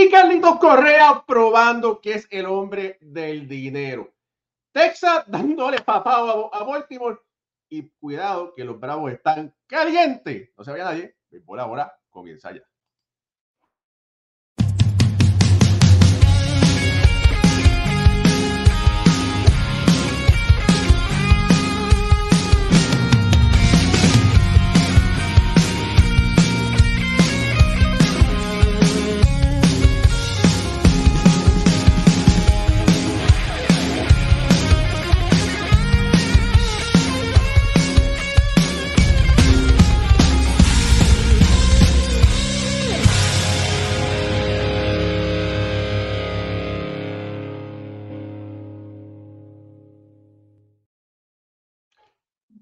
Y Carlitos Correa probando que es el hombre del dinero. Texas dándole papá a, Baltimore. Y cuidado que los Bravos están calientes. No se vaya nadie. Por ahora comienza ya.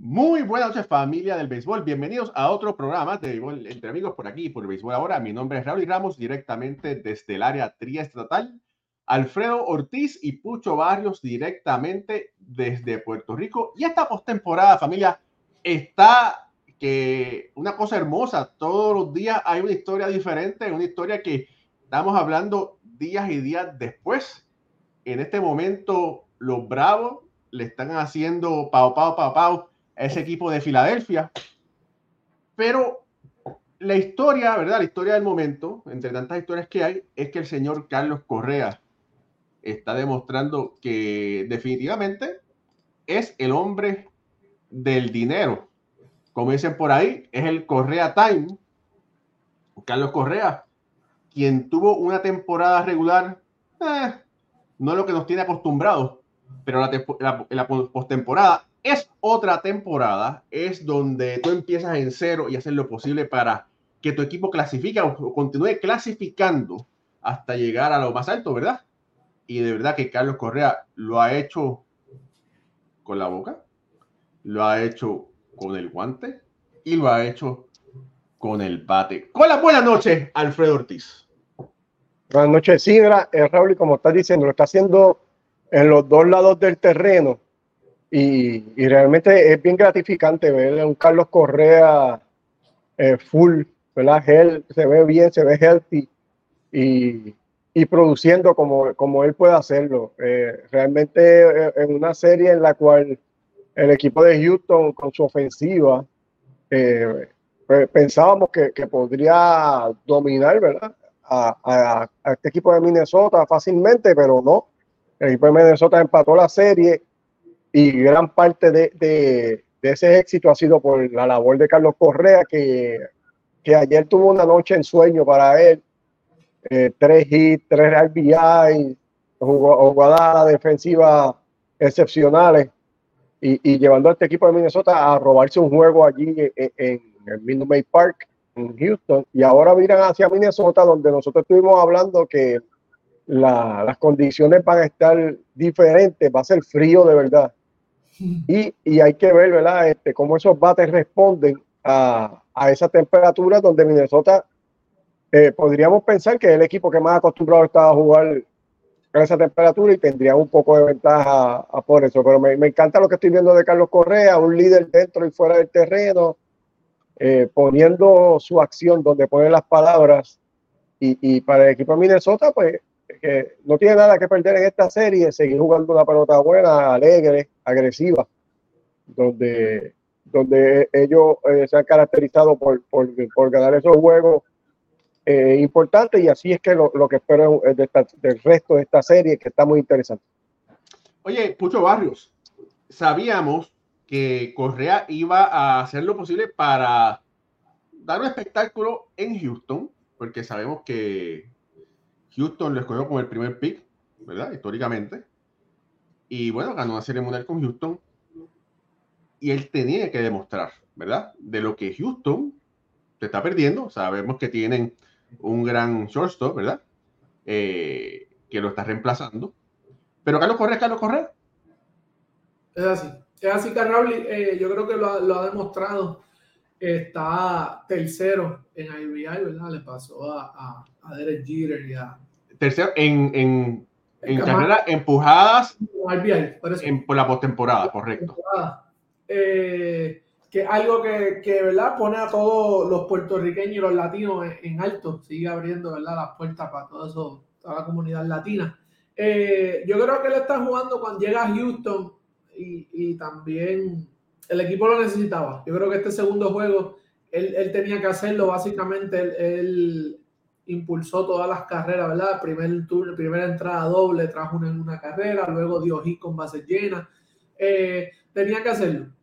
Muy buenas noches familia del béisbol, bienvenidos a otro programa de béisbol entre amigos por aquí, por el béisbol ahora. Mi nombre es Raúl Ramos, directamente desde el área triestatal. Alfredo Ortiz y Pucho Barrios directamente desde Puerto Rico. Y esta postemporada familia está que una cosa hermosa, todos los días hay una historia diferente, una historia que estamos hablando días y días después. En este momento los Bravos le están haciendo pau, pau, pau, pau ese equipo de Filadelfia. Pero la historia, ¿verdad? La historia del momento, entre tantas historias que hay, es que el señor Carlos Correa está demostrando que definitivamente es el hombre del dinero. Como dicen por ahí, es el Correa Time. Carlos Correa, quien tuvo una temporada regular, eh, no lo que nos tiene acostumbrados, pero la, la, la postemporada es otra temporada, es donde tú empiezas en cero y haces lo posible para que tu equipo clasifique o continúe clasificando hasta llegar a lo más alto, ¿verdad? Y de verdad que Carlos Correa lo ha hecho con la boca, lo ha hecho con el guante y lo ha hecho con el bate. Con la buena noche, Alfredo Ortiz. Buenas noches, Sidra. Eh, Raúl, y como estás diciendo, lo está haciendo en los dos lados del terreno y, realmente es bien gratificante ver a un Carlos Correa eh, full, ¿verdad? Él se ve bien, se ve healthy y, y produciendo como, como él puede hacerlo. Eh, realmente eh, en una serie en la cual el equipo de Houston con su ofensiva pensábamos que, que, podría dominar, ¿verdad? A, a, a, este equipo de Minnesota fácilmente, pero no. El equipo de Minnesota empató la serie y gran parte de, de, ese éxito ha sido por la labor de Carlos Correa, que, que ayer tuvo una noche en sueño para él. Eh, tres hits, tres RBI, jugadas defensivas excepcionales y, y, llevando a este equipo de Minnesota a robarse un juego allí en, en el Minute Maid Park en Houston y ahora miran hacia Minnesota donde nosotros estuvimos hablando que la, las condiciones van a estar diferentes, va a ser frío de verdad y, y, hay que ver, ¿verdad? Este, cómo esos bates responden a, a esa temperatura donde Minnesota eh, podríamos pensar que es el equipo que más acostumbrado está a jugar a esa temperatura y tendría un poco de ventaja a, por eso. Pero me, me, encanta lo que estoy viendo de Carlos Correa, un líder dentro y fuera del terreno, eh, poniendo su acción donde pone las palabras. Y, y para el equipo de Minnesota, pues que no tiene nada que perder en esta serie, seguir jugando una pelota buena, alegre, agresiva, donde, donde ellos eh, se han caracterizado por, por, por, ganar esos juegos eh, importantes y así es que lo, lo que espero esta, del resto de esta serie, que está muy interesante. Oye, Pucho Barrios, sabíamos que Correa iba a hacer lo posible para dar un espectáculo en Houston, porque sabemos que Houston lo escogió como el primer pick, ¿verdad? Históricamente. Y bueno, ganó una serie mundial con Houston. Y él tenía que demostrar, ¿verdad? De lo que Houston se está perdiendo. Sabemos que tienen un gran shortstop, ¿verdad? Eh, que lo está reemplazando. Pero Carlos Correa, Carlos Correa. Es así. Es así, Carlos. Eh, yo creo que lo, lo, ha demostrado. Está tercero en IBI, ¿verdad? Le pasó a, a, a Derek Jeter y a, tercero en, en, en carrera empujadas en, por la postemporada, correcto. Eh, que es algo que, que, ¿verdad? pone a todos los puertorriqueños y los latinos en, alto, sigue abriendo ¿verdad? las puertas para todo eso, toda la comunidad latina. Eh, yo creo que él está jugando cuando llega a Houston y, y, también el equipo lo necesitaba. Yo creo que este segundo juego él, él tenía que hacerlo, básicamente él, impulsó todas las carreras, ¿verdad? Primer turno, primera entrada doble, trajo una en una carrera, luego dio hit con base llena. Eh, tenía que hacerlo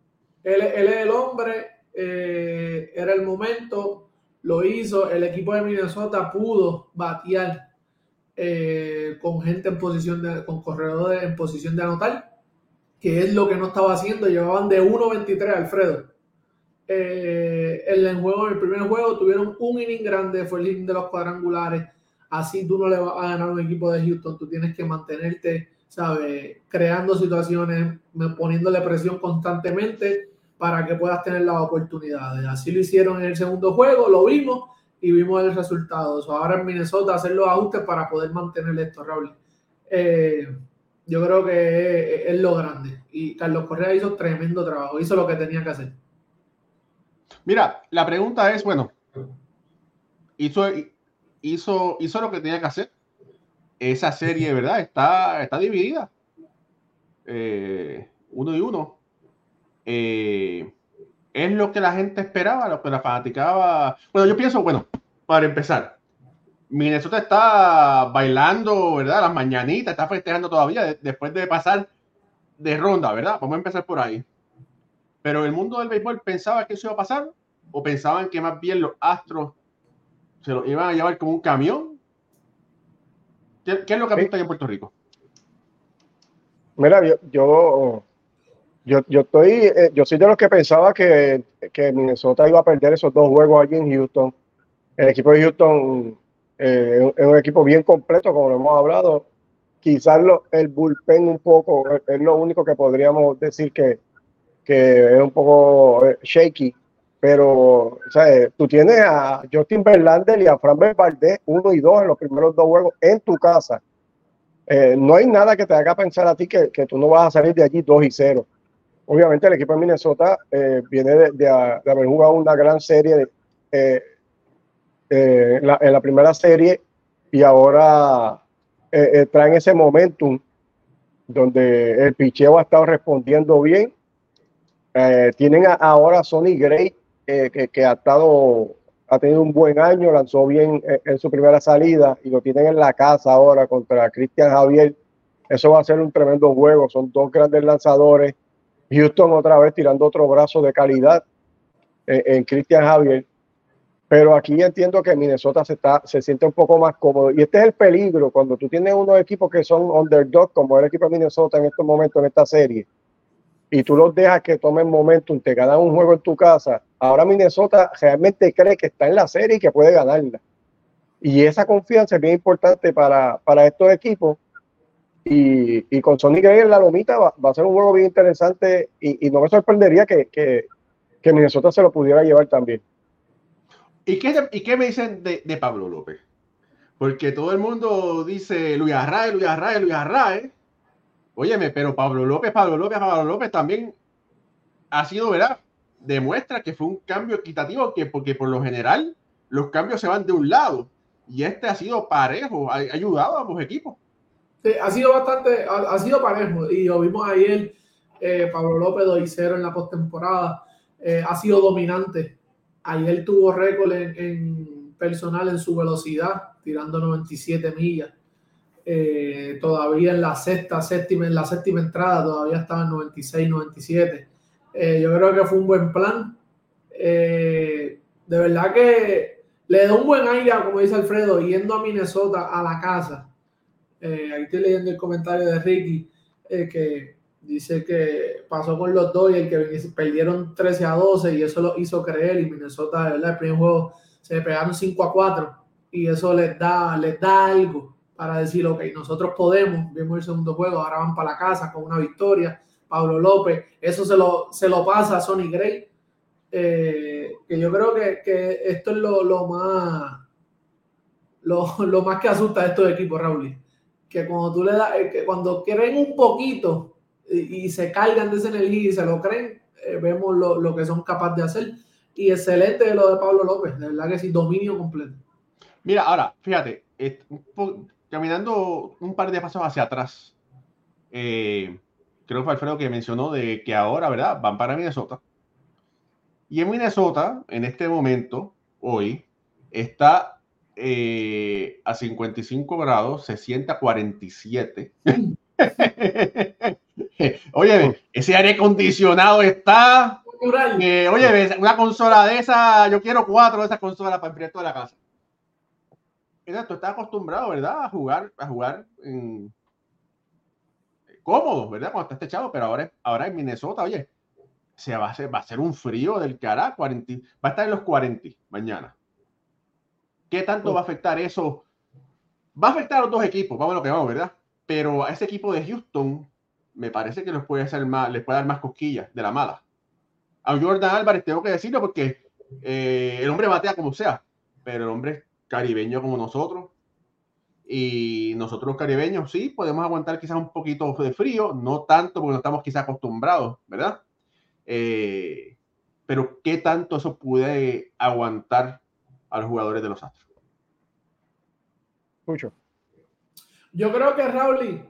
él, es el hombre, eh, era el momento, lo hizo. El equipo de Minnesota pudo batear eh, con gente en posición de, con corredores en posición de anotar, que es lo que no estaba haciendo. Llevaban de 1.23 Alfredo. Eh, en el juego, en el primer juego tuvieron un inning grande, fue el inning de los cuadrangulares. Así tú no le vas a ganar a un equipo de Houston, tú tienes que mantenerte, ¿sabes? Creando situaciones, poniéndole presión constantemente para que puedas tener las oportunidades. Así lo hicieron en el segundo juego, lo vimos y vimos el resultado. ahora en Minnesota hacer los ajustes para poder mantener esto, Raúl. Eh, yo creo que es, lo grande. Y Carlos Correa hizo tremendo trabajo, hizo lo que tenía que hacer. Mira, la pregunta es, bueno, hizo, hizo, hizo lo que tenía que hacer. Esa serie, ¿verdad? Está, está dividida. Eh, uno y uno. Eh, es lo que la gente esperaba, lo que la fanaticaba. Bueno, yo pienso, bueno, para empezar, Minnesota está bailando, ¿verdad? Las mañanitas, está festejando todavía después de pasar de ronda, ¿verdad? Vamos a empezar por ahí. Pero el mundo del béisbol pensaba que eso iba a pasar o pensaban que más bien los Astros se lo iban a llevar como un camión. ¿Qué, es lo que ha visto en Puerto Rico? Mira, yo yo, yo estoy, eh, yo soy de los que pensaba que, que, Minnesota iba a perder esos dos juegos allí en Houston. El equipo de Houston eh, es un equipo bien completo, como lo hemos hablado. Quizás lo, el bullpen un poco es lo único que podríamos decir que, que es un poco eh, shaky. Pero, sea, tú tienes a Justin Verlander y a Fran Valdez, uno y dos en los primeros dos juegos en tu casa. no hay nada que te haga pensar a ti que, que, tú no vas a salir de allí dos y cero obviamente el equipo de Minnesota eh, viene de, haber jugado una gran serie eh, eh, en, la, primera serie y ahora traen ese momentum donde el picheo ha estado respondiendo bien. Tienen ahora Sonny Gray, que, ha estado ha tenido un buen año, lanzó bien en, su primera salida y lo tienen en la casa ahora contra Cristian Javier. Eso va a ser un tremendo juego. Son dos grandes lanzadores. Houston otra vez tirando otro brazo de calidad en, Cristian Javier. Pero aquí entiendo que Minnesota se, está, se siente un poco más cómodo. Y este es el peligro cuando tú tienes unos equipos que son underdog, como el equipo de Minnesota en estos momentos en esta serie, y tú los dejas que tomen momentum, te ganan un juego en tu casa. Ahora Minnesota realmente cree que está en la serie y que puede ganarla. Y esa confianza es bien importante para, para estos equipos y, con Sony Gray en la lomita va, a ser un juego bien interesante y, no me sorprendería que, que, Minnesota se lo pudiera llevar también. ¿Y qué, y qué me dicen de, de, Pablo López? Porque todo el mundo dice Luis Arrae, Luis Arrae, Luis Arrae. Óyeme, pero Pablo López, Pablo López, Pablo López también ha sido, ¿verdad? Demuestra que fue un cambio equitativo, que porque por lo general los cambios se van de un lado y este ha sido parejo, ha ayudado a ambos equipos ha sido bastante, ha, sido parejo y lo vimos ayer, eh, Pablo López 2 y 0 en la postemporada, eh, ha sido dominante. Ayer tuvo récord en, personal en su velocidad, tirando 97 millas. Eh, todavía en la sexta, séptima, en la séptima entrada todavía estaba en 96, 97. yo creo que fue un buen plan. de verdad que le da un buen aire, como dice Alfredo, yendo a Minnesota a la casa eh, ahí estoy leyendo el comentario de Ricky, eh, que dice que pasó con los dos y el que perdieron 13 a 12 y eso lo hizo creer y Minnesota, ¿verdad? El primer juego se pegaron 5 a 4 y eso les da, les da algo para decir, ok, nosotros podemos, vimos el segundo juego, ahora van para la casa con una victoria, Pablo López, eso se lo, se lo pasa a Sonny Gray, eh, que yo creo que, que esto es lo, lo más lo, lo, más que asusta a estos equipos, Raúl que cuando tú le das, eh, que cuando creen un poquito y, se cargan de esa energía y se lo creen, eh, vemos lo, lo, que son capaces de hacer. Y excelente lo de Pablo López, de verdad que sí, dominio completo. Mira, ahora, fíjate, caminando un par de pasos hacia atrás, eh, creo que fue Alfredo que mencionó de que ahora, ¿verdad? Van para Minnesota. Y en Minnesota, en este momento, hoy, está eh, a 55 grados, se siente a 47. oye, ese aire acondicionado está. Eh, oye, una consola de esa, yo quiero cuatro de esas consolas para el de la casa. Tú estás acostumbrado, ¿verdad? A jugar, a jugar en... cómodo, ¿verdad? Cuando estás techado, pero ahora, ahora en Minnesota, oye, se va a hacer, va a ser un frío del que hará 40, va a estar en los 40 mañana. ¿Qué tanto va a afectar eso? Va a afectar a los dos equipos, vamos a lo que vamos, ¿verdad? Pero a ese equipo de Houston, me parece que les puede, hacer más, les puede dar más cosquillas de la mala. A Jordan Álvarez tengo que decirlo porque eh, el hombre batea como sea, pero el hombre es caribeño como nosotros. Y nosotros los caribeños sí podemos aguantar quizás un poquito de frío, no tanto porque no estamos quizás acostumbrados, ¿verdad? Eh, pero ¿qué tanto eso puede aguantar a los jugadores de los Astros? Mucho. Yo creo que Raúl,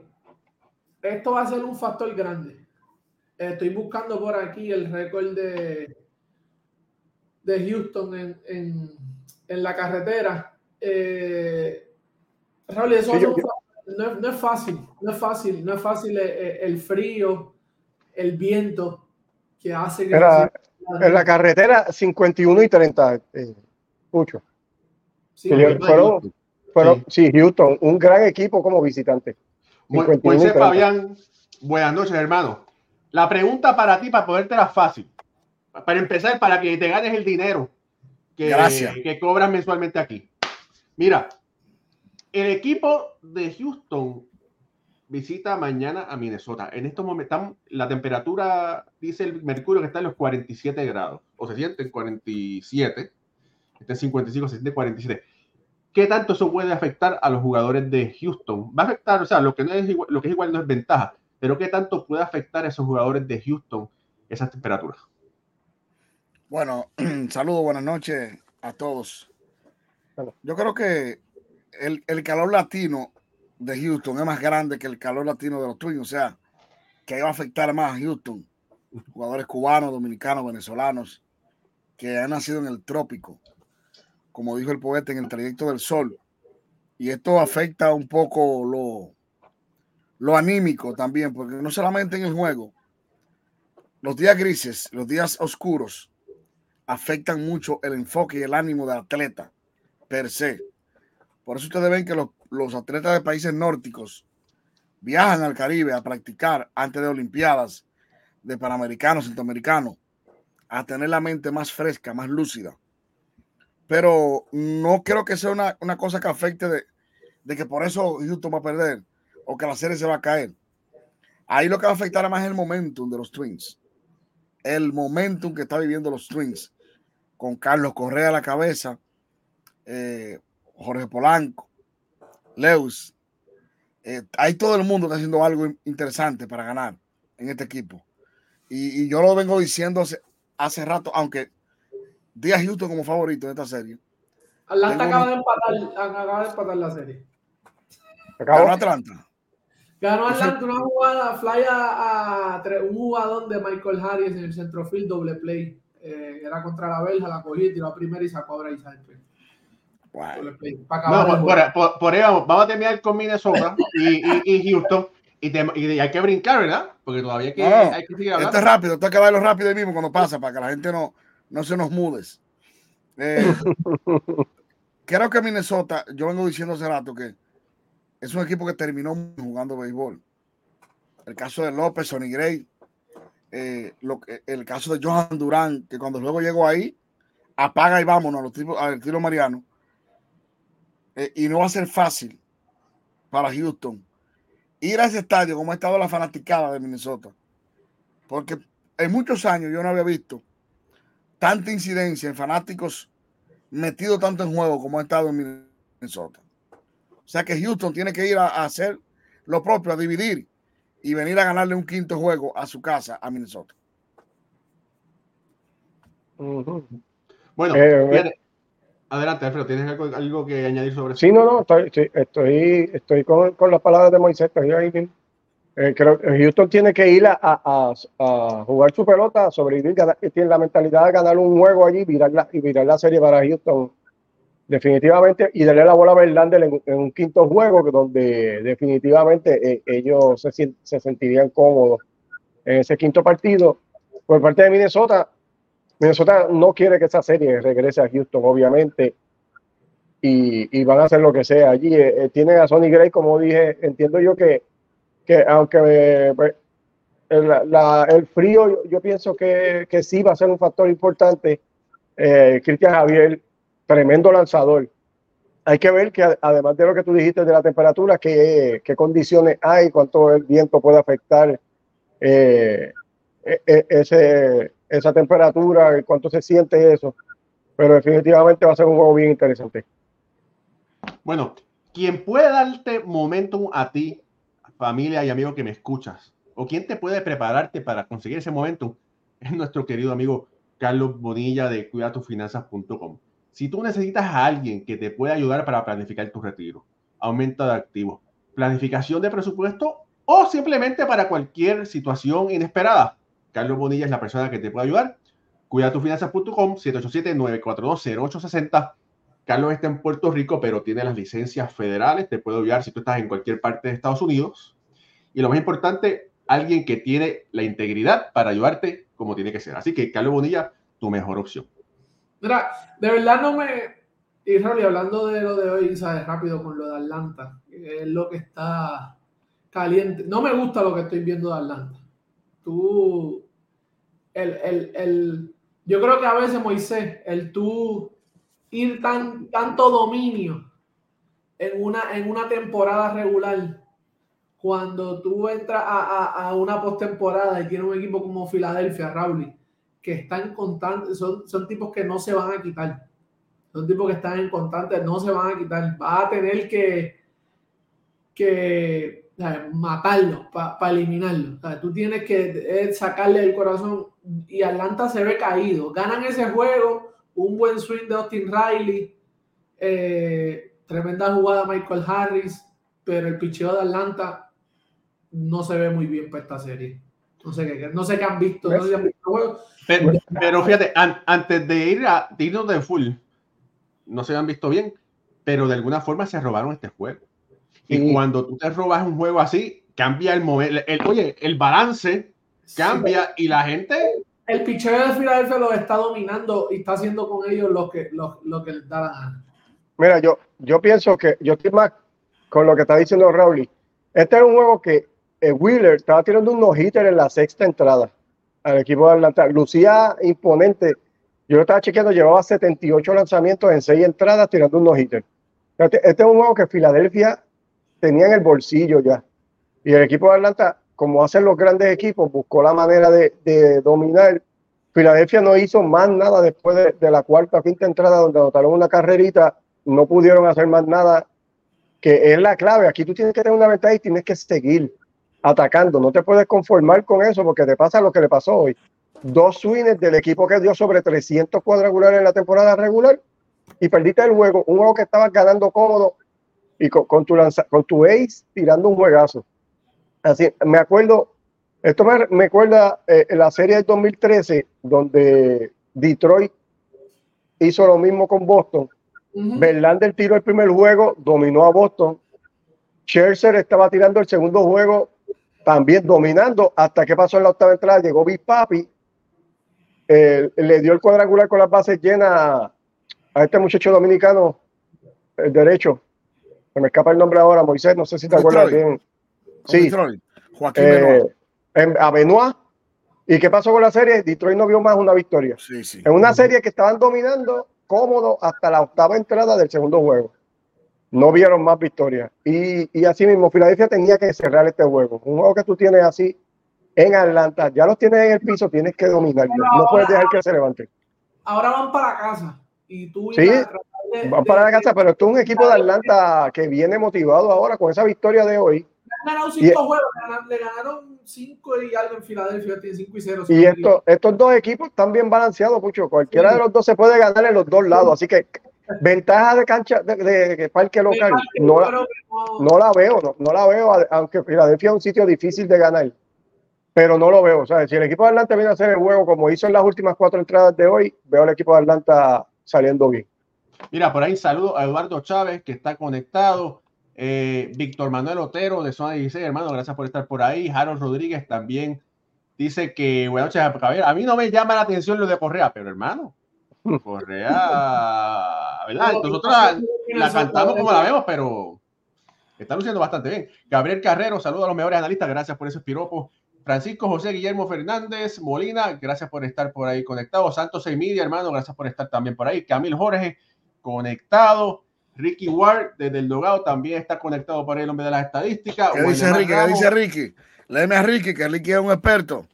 esto va a ser un factor grande. Estoy buscando por aquí el récord de, de Houston en, en, en la carretera. Eh, Raúl, eso no, no, es fácil, no es fácil, no es fácil el, eh, el frío, el viento que hace que... en la carretera 51 y 30, eh, mucho. Sí, fueron, pero sí. Houston, un gran equipo como visitante. Pues Fabián, buenas noches, hermano. La pregunta para ti, para podértela fácil. Para empezar, para que te ganes el dinero que, que cobras mensualmente aquí. Mira, el equipo de Houston visita mañana a Minnesota. En estos momentos, la temperatura, dice el mercurio que está en los 47 grados, o se siente en 47, está en 55, se siente 47. ¿Qué tanto eso puede afectar a los jugadores de Houston? Va a afectar, o sea, lo que, no es igual, lo que es igual no es ventaja, pero ¿qué tanto puede afectar a esos jugadores de Houston esas temperaturas? Bueno, saludos, buenas noches a todos. Yo creo que el, el, calor latino de Houston es más grande que el calor latino de los Twins, o sea, que va a afectar más a Houston. Jugadores cubanos, dominicanos, venezolanos, que han nacido en el trópico como dijo el poeta, en el trayecto del sol. Y esto afecta un poco lo, lo anímico también, porque no solamente en el juego, los días grises, los días oscuros, afectan mucho el enfoque y el ánimo del atleta per se. Por eso ustedes ven que los, los atletas de países nórdicos viajan al Caribe a practicar antes de Olimpiadas, de Panamericanos, Centroamericanos, a tener la mente más fresca, más lúcida pero no creo que sea una, una cosa que afecte de, de, que por eso Houston va a perder o que la serie se va a caer. Ahí lo que va a afectar más es el momentum de los Twins. El momentum que está viviendo los Twins con Carlos Correa a la cabeza, eh, Jorge Polanco, Lewis. Eh, hay todo el mundo está haciendo algo interesante para ganar en este equipo. Y, y yo lo vengo diciendo hace, hace rato, aunque Díaz Houston como favorito de esta serie. Atlanta acaba de, empatar, acaba de empatar la serie. Ganó Atlanta. Ganó Atlanta una jugada, fly a, un jugador de Michael Harris en el centrofield, doble play. Eh, era contra la Belja, la cogí, tiró a primera y sacó a Bryce Bueno. por, por, ahí vamos, vamos a terminar con Minnesota y, y, y Houston. Y, y, hay que brincar, ¿verdad? Porque todavía hay que, hay que seguir hablando. Esto es rápido, esto hay que verlo rápido mismo cuando pasa, para que la gente no, no se nos mudes. Eh, creo que Minnesota, yo vengo diciendo hace rato que es un equipo que terminó jugando béisbol. El caso de López, Sonny Gray, eh, lo, el caso de Johan Durán, que cuando luego llegó ahí, apaga y vámonos a los tipos, al tiro mariano. Eh, y no va a ser fácil para Houston ir a ese estadio como ha estado la fanaticada de Minnesota. Porque en muchos años yo no había visto tanta incidencia en fanáticos metidos tanto en juego como ha estado en Minnesota. O sea que Houston tiene que ir a, hacer lo propio, a dividir y venir a ganarle un quinto juego a su casa a Minnesota. Bueno, eh, adelante, Alfredo, ¿tienes algo, que añadir sobre eso? Sí, no, no, estoy, estoy, estoy con, con, las palabras de Moisés, estoy ahí eh, creo que Houston tiene que ir a, a, a, jugar su pelota, sobrevivir, tiene la mentalidad de ganar un juego allí virar la, y virar la serie para Houston definitivamente y darle la bola a Verlander en, un quinto juego donde definitivamente eh, ellos se, se, sentirían cómodos en ese quinto partido. Por parte de Minnesota, Minnesota no quiere que esa serie regrese a Houston, obviamente, y, van a hacer lo que sea allí. Eh, tienen a Sonny Gray, como dije, entiendo yo que que aunque pues, el, frío yo, pienso que, que, sí va a ser un factor importante. Eh, Cristian Javier, tremendo lanzador. Hay que ver que además de lo que tú dijiste de la temperatura, qué, qué condiciones hay, cuánto el viento puede afectar eh, e, e, ese, esa temperatura, cuánto se siente eso. Pero definitivamente va a ser un juego bien interesante. Bueno, quien puede darte momentum a ti familia y amigo que me escuchas, o quién te puede prepararte para conseguir ese momento, es nuestro querido amigo Carlos Bonilla de cuidatufinanzas.com. Si tú necesitas a alguien que te pueda ayudar para planificar tu retiro, aumento de activos, planificación de presupuesto o simplemente para cualquier situación inesperada, Carlos Bonilla es la persona que te puede ayudar. Cuidatufinanzas.com 787-942-0860 Carlos está en Puerto Rico, pero tiene las licencias federales, te puede ayudar si tú estás en cualquier parte de Estados Unidos. Y lo más importante, alguien que tiene la integridad para ayudarte como tiene que ser. Así que Carlos Bonilla, tu mejor opción. Mira, de verdad no me... Y hablando de lo de hoy, sabes, rápido con lo de Atlanta, es lo que está caliente. No me gusta lo que estoy viendo de Atlanta. Tú, el, el, el, yo creo que a veces Moisés, el tú ir tan, tanto dominio en una, en una temporada regular, cuando tú entras a, a, una postemporada y tienes un equipo como Filadelfia, Raúl, que están constantes, son, son tipos que no se van a quitar. Son tipos que están en constante, no se van a quitar. Va a tener que, que matarlo para eliminarlo. tú tienes que sacarle el corazón. Y Atlanta se ve caído. Ganan ese juego un buen swing de Austin Riley, eh, tremenda jugada de Michael Harris, pero el picheo de Atlanta no se ve muy bien para esta serie. No sé qué, no sé qué han visto. pero, fíjate, antes de ir a irnos de full, no se han visto bien, pero de alguna forma se robaron este juego. Y cuando tú te robas un juego así, cambia el momento. oye, el balance cambia y la gente el picheo de Filadelfia lo está dominando y está haciendo con ellos lo que, lo, lo que les da la gana. Mira, yo, yo pienso que yo estoy más con lo que está diciendo Raúl. Este es un juego que eh, Wheeler estaba tirando un no-hitter en la sexta entrada al equipo de Atlanta. Lucía imponente. Yo lo estaba chequeando, llevaba 78 lanzamientos en seis entradas tirando un no-hitter. Este, este, es un juego que Filadelfia tenía en el bolsillo ya. Y el equipo de Atlanta como hacen los grandes equipos, buscó la manera de, dominar. Filadelfia no hizo más nada después de, la cuarta quinta entrada donde anotaron una carrerita, no pudieron hacer más nada, que es la clave. Aquí tú tienes que tener una ventaja y tienes que seguir atacando. No te puedes conformar con eso porque te pasa lo que le pasó hoy. Dos swings del equipo que dio sobre 300 cuadrangulares en la temporada regular y perdiste el juego. Un juego que estabas ganando cómodo y con, tu, lanza, con tu ace tirando un juegazo. Así, me acuerdo, esto me, me acuerda eh, la serie del 2013, donde Detroit hizo lo mismo con Boston. Verlander tiró el primer juego, dominó a Boston. Scherzer estaba tirando el segundo juego, también dominando, hasta que pasó en la octava entrada, llegó Big Papi, eh, le dio el cuadrangular con las bases llenas a, este muchacho dominicano, el derecho, se me escapa el nombre ahora, Moisés, no sé si te acuerdas bien. Sí. Joaquín eh, en, a Benoit. ¿Y qué pasó con la serie? Detroit no vio más una victoria. Sí, sí. En una serie que estaban dominando cómodo hasta la octava entrada del segundo juego. No vieron más victorias. Y, y así mismo, Filadelfia tenía que cerrar este juego. Un juego que tú tienes así en Atlanta, ya los tienes en el piso, tienes que dominarlo. No puedes dejar que se levante. Ahora van para casa. Y tú sí, van para la casa, pero esto es un equipo de Atlanta que viene motivado ahora con esa victoria de hoy Han ganado cinco juegos, le ganaron cinco y algo en Filadelfia, tiene cinco y cero. Y esto, estos dos equipos están bien balanceados, mucho. Cualquiera de los dos se puede ganar en los dos lados, así que ventaja de cancha de, de, parque local no la, no la veo, no, no, la veo, aunque Filadelfia es un sitio difícil de ganar, pero no lo veo. O sea, si el equipo de Atlanta viene a hacer el juego como hizo en las últimas cuatro entradas de hoy, veo al equipo de Atlanta saliendo bien. Mira, por ahí saludo a Eduardo Chávez que está conectado. Eh, Víctor Manuel Otero de Zona 16, hermano, gracias por estar por ahí. Harold Rodríguez también dice que, buenas noches, a mí no me llama la atención lo de Correa, pero hermano, Correa, ¿verdad? Nosotros la, cantamos como la vemos, pero está luciendo bastante bien. Gabriel Carrero, saludo a los mejores analistas, gracias por ese piropo. Francisco José Guillermo Fernández Molina, gracias por estar por ahí conectado. Santos Media, hermano, gracias por estar también por ahí. Camil Jorge, conectado. Ricky Ward, desde el Dogado, también está conectado por ahí el hombre de las estadísticas. ¿Qué dice Ricky? ¿Qué dice Ricky? Léeme a Ricky, que Ricky es un experto.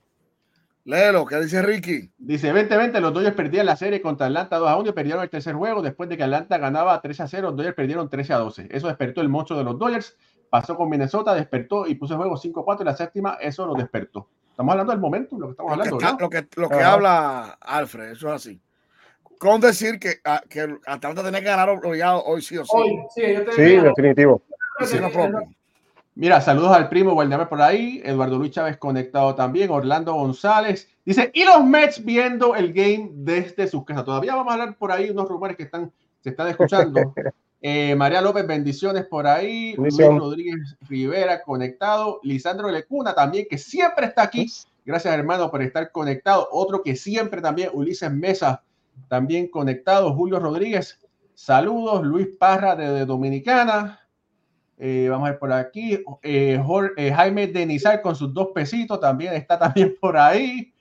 Léelo, ¿qué dice Ricky? Dice 2020 los Dodgers perdían la serie contra Atlanta 2 a 1 y perdieron el tercer juego. Después de que Atlanta ganaba 3 a 0, los Dodgers perdieron 13 a 12. Eso despertó el mocho de los Dodgers. Pasó con Minnesota, despertó y puso el juego 5 a 4 y la séptima, eso lo despertó. Estamos hablando del momento, lo que estamos hablando. Lo que, lo que, habla Alfred, eso es así. Con decir que, ah, que Atlanta tenía que ganar obligado hoy sí o sí. Hoy, sí, sí definitivo. Mira, saludos al primo Guardame por ahí, Eduardo Luis Chávez conectado también, Orlando González. Dice, y los Mets viendo el game desde sus casas. Todavía vamos a hablar por ahí unos rumores que están, se están escuchando. Eh, María López, bendiciones por ahí. Luis Rodríguez Rivera conectado. Lisandro Lecuna también, que siempre está aquí. Gracias, hermano, por estar conectado. Otro que siempre también, Ulises Mesa, también conectado. Julio Rodríguez, saludos. Luis Parra de Dominicana. Eh, vamos a ver por aquí. Eh, eh, Jaime Denizar con sus dos pesitos también está también por ahí.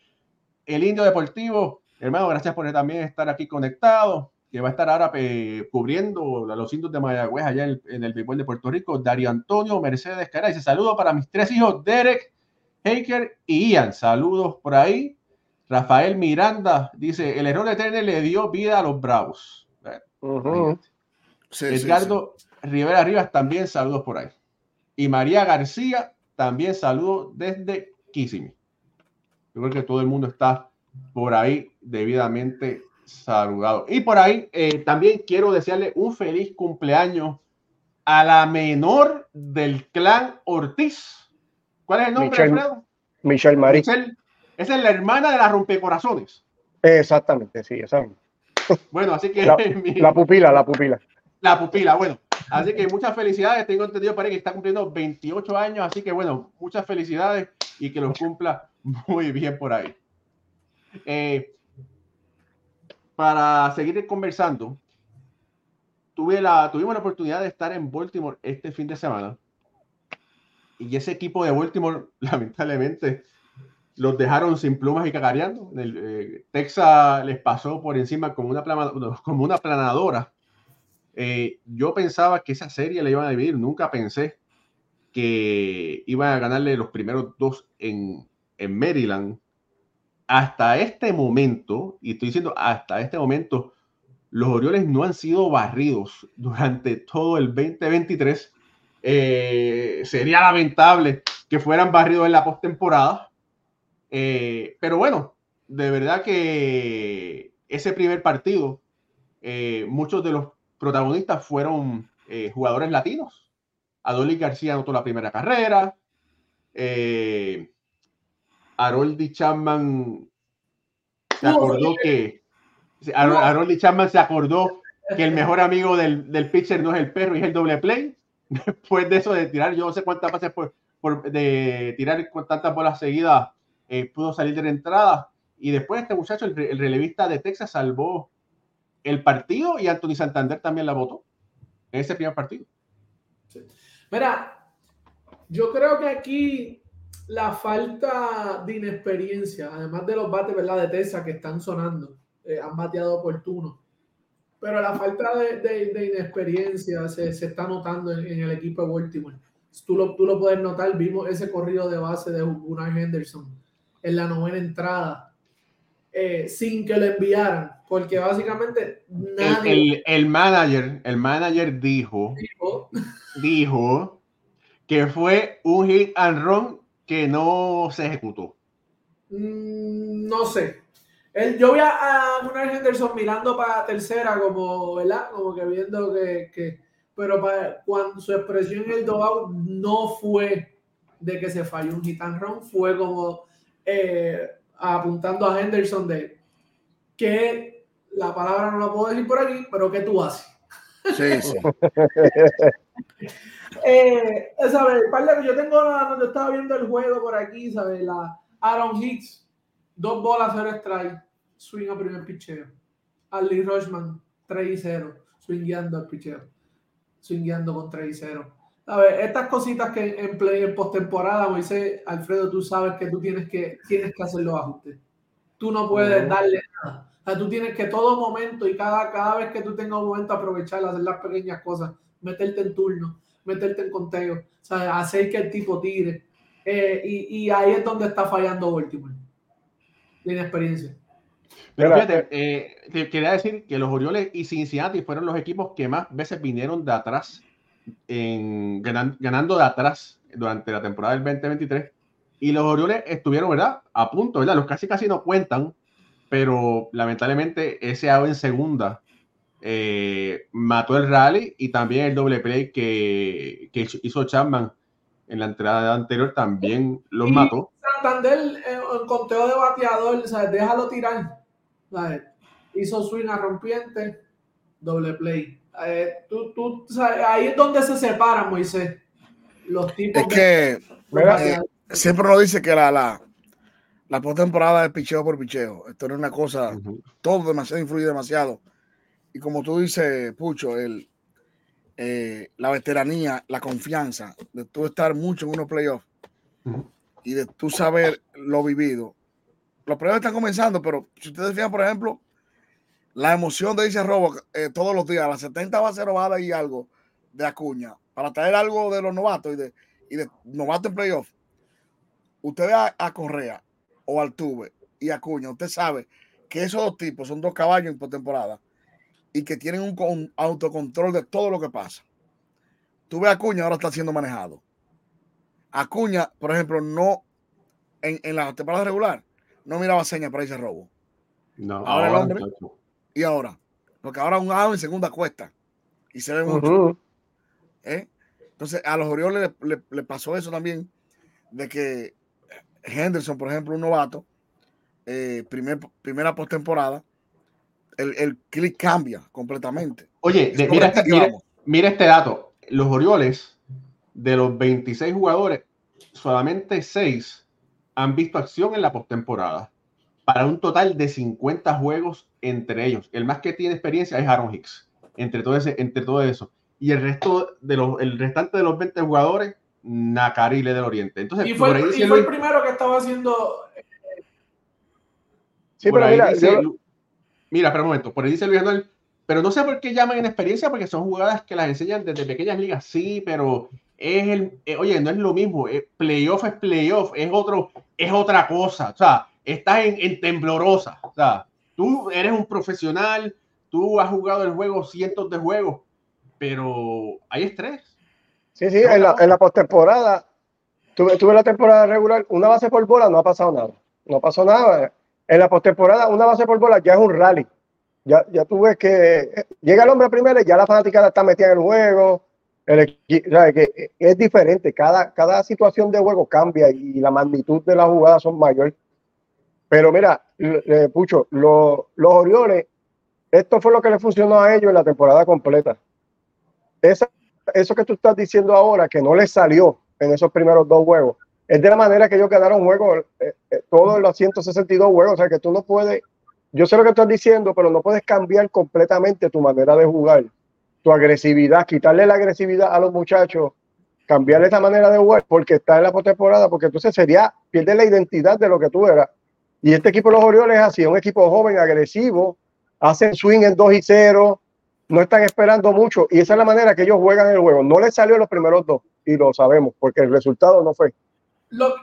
El Indio Deportivo, hermano, gracias por también estar aquí conectado que va a estar ahora cubriendo a los indios de Mayagüez allá en el, béisbol de Puerto Rico, Dario Antonio Mercedes Caray. Dice saludos para mis tres hijos, Derek, Haker y Ian. Saludos por ahí. Rafael Miranda dice, el error de Turner le dio vida a los Bravos. Edgardo Rivera Rivas también saludos por ahí. Y María García también saludos desde Kissimmee. Yo creo que todo el mundo está por ahí debidamente saludado. Y por ahí eh, también quiero desearle un feliz cumpleaños a la menor del clan Ortiz. ¿Cuál es el nombre, Michelle, Alfredo? Michelle Marie. Esa es la hermana de la rompecorazones. Exactamente, sí, esa. Bueno, así que. La, la, pupila, la pupila. La pupila, bueno. Así que muchas felicidades. Tengo entendido para que está cumpliendo 28 años. Así que, bueno, muchas felicidades y que los cumpla muy bien por ahí. Eh, para seguir conversando, tuve la, tuvimos la oportunidad de estar en Baltimore este fin de semana. Y ese equipo de Baltimore, lamentablemente, los dejaron sin plumas y cagareando. Eh, Texas les pasó por encima como una, como una planadora. Eh, yo pensaba que esa serie la iban a dividir. Nunca pensé que iban a ganarle los primeros dos en, en Maryland hasta este momento, y estoy diciendo hasta este momento, los Orioles no han sido barridos durante todo el 2023. Eh, sería lamentable que fueran barridos en la postemporada. Eh, pero bueno, de verdad que ese primer partido, eh, muchos de los protagonistas fueron jugadores latinos. Adolis García anotó la primera carrera. Haroldi Chapman se acordó que Haroldi Chapman se acordó que el mejor amigo del, del, pitcher no es el perro, es el doble play. Después de eso, de tirar, yo no sé cuántas veces por, por de tirar con tantas bolas seguidas, eh, pudo salir de la entrada. Y después este muchacho, el, relevista de Texas, salvó el partido y Anthony Santander también la votó en ese primer partido. Mira, yo creo que aquí la falta de inexperiencia, además de los bates ¿verdad? de Tesa que están sonando, eh, han bateado oportuno, pero la falta de, de, inexperiencia se, se, está notando en, el equipo de Baltimore. Tú lo, tú lo puedes notar, vimos ese corrido de base de Gunnar Henderson en la novena entrada, eh, sin que lo enviaran, porque básicamente nadie... El, el, manager, el manager dijo, dijo, dijo que fue un hit and run que no se ejecutó. Mm, no sé. yo vi a, Gunnar Henderson mirando para tercera, como, ¿verdad? Como que viendo que. pero cuando su expresión en el dogout no fue de que se falló un hit and run, fue como eh, apuntando a Henderson de que la palabra no la puedo decir por aquí, pero ¿qué tú haces? Sí, sí. eh, ¿sabes? Yo tengo donde estaba viendo el juego por aquí, ¿sabes? La Aaron Hicks, dos bolas, cero strike, swing a primer picheo. Ali Rochman, 3 y 0, swingueando al picheo. Swingueando con 3 y 0. Ver, Estas cositas que en play en postemporada, Moisés, Alfredo, tú sabes que tú tienes que, tienes que hacer los ajustes. Tú no puedes darle nada tú tienes que todo momento y cada, cada vez que tú tengas un momento aprovechar, hacer las pequeñas cosas, meterte en turno, meterte en conteo, hacer que el tipo tire. Eh, y, ahí es donde está fallando Baltimore. Tiene experiencia. Pero fíjate, eh, quería decir que los Orioles y Cincinnati fueron los equipos que más veces vinieron de atrás, en, ganando de atrás durante la temporada del 2023. Y los Orioles estuvieron, ¿verdad? A punto, ¿verdad? Los casi casi no cuentan pero lamentablemente ese out en segunda eh, mató el rally y también el doble play que, que hizo Chapman en la entrada anterior también los mató. Santander eh, en conteo de bateador, ¿sabes? déjalo tirar. Hizo swing a rompiente, doble play. Eh, tú, tú, ahí es donde se separan, Moisés. Los tipos. Es que siempre nos dice que la, la, la postemporada es picheo por picheo. Esto no es una cosa, todo demasiado influye demasiado. Y como tú dices, Pucho, el, eh, la veteranía, la confianza de tú estar mucho en unos playoffs y de tú saber lo vivido. Los playoffs están comenzando, pero si ustedes fijan, por ejemplo, la emoción de ese robo eh, todos los días, a las 70 va a ser robada y algo de Acuña, para traer algo de los novatos y de, y de novatos en playoff. Usted ve a Correa, o Altuve y Acuña, usted sabe que esos dos tipos son dos caballos en postemporada y que tienen un, autocontrol de todo lo que pasa. Tú ves a Acuña, ahora está siendo manejado. Acuña, por ejemplo, no en, la temporada regular, no miraba señas para ese robo. No, ahora el hombre. Y ahora, porque ahora un ave en segunda cuesta y se ve mucho. ¿Eh? Entonces, a los Orioles le, pasó eso también, de que Henderson, por ejemplo, un novato, eh, primer, primera postemporada, el, el clic cambia completamente. Oye, mira, este, mira, este dato. Los Orioles, de los 26 jugadores, solamente 6 han visto acción en la postemporada. Para un total de 50 juegos entre ellos. El más que tiene experiencia es Aaron Hicks. Entre todo, ese, entre todo eso. Y el resto de los, el restante de los 20 jugadores Nacarile del Oriente. Entonces, y fue, el primero que estaba haciendo. Sí, pero mira, mira, pero un momento, por ahí dice Luis Manuel, pero no sé por qué llaman en experiencia, porque son jugadas que las enseñan desde pequeñas ligas, sí, pero es el, eh, oye, no es lo mismo, eh, playoff es playoff, es otro, es otra cosa, o sea, estás en, en temblorosa, o sea, tú eres un profesional, tú has jugado el juego cientos de juegos, pero hay estrés, Sí, sí, en la, en la postemporada, tuve, tuve la temporada regular, una base por bola, no ha pasado nada. No pasó nada. En la postemporada, una base por bola ya es un rally. Ya, ya tú ves que llega el hombre primero y ya la fanática está metida en el juego. El, es diferente, cada, cada situación de juego cambia y la magnitud de las jugadas son mayores. Pero mira, Pucho, los Orioles, esto fue lo que le funcionó a ellos en la temporada completa. Esa eso que tú estás diciendo ahora, que no les salió en esos primeros dos juegos, es de la manera que ellos quedaron juegos, eh, eh, todos los 162 juegos, o sea que tú no puedes, yo sé lo que estás diciendo, pero no puedes cambiar completamente tu manera de jugar, tu agresividad, quitarle la agresividad a los muchachos, cambiarle esa manera de jugar porque está en la postemporada, porque entonces sería, pierde la identidad de lo que tú eras. Y este equipo de los Orioles es así, un equipo joven, agresivo, hacen swing en 2 y 0, no están esperando mucho y esa es la manera que ellos juegan el juego. No les salió los primeros dos y lo sabemos porque el resultado no fue.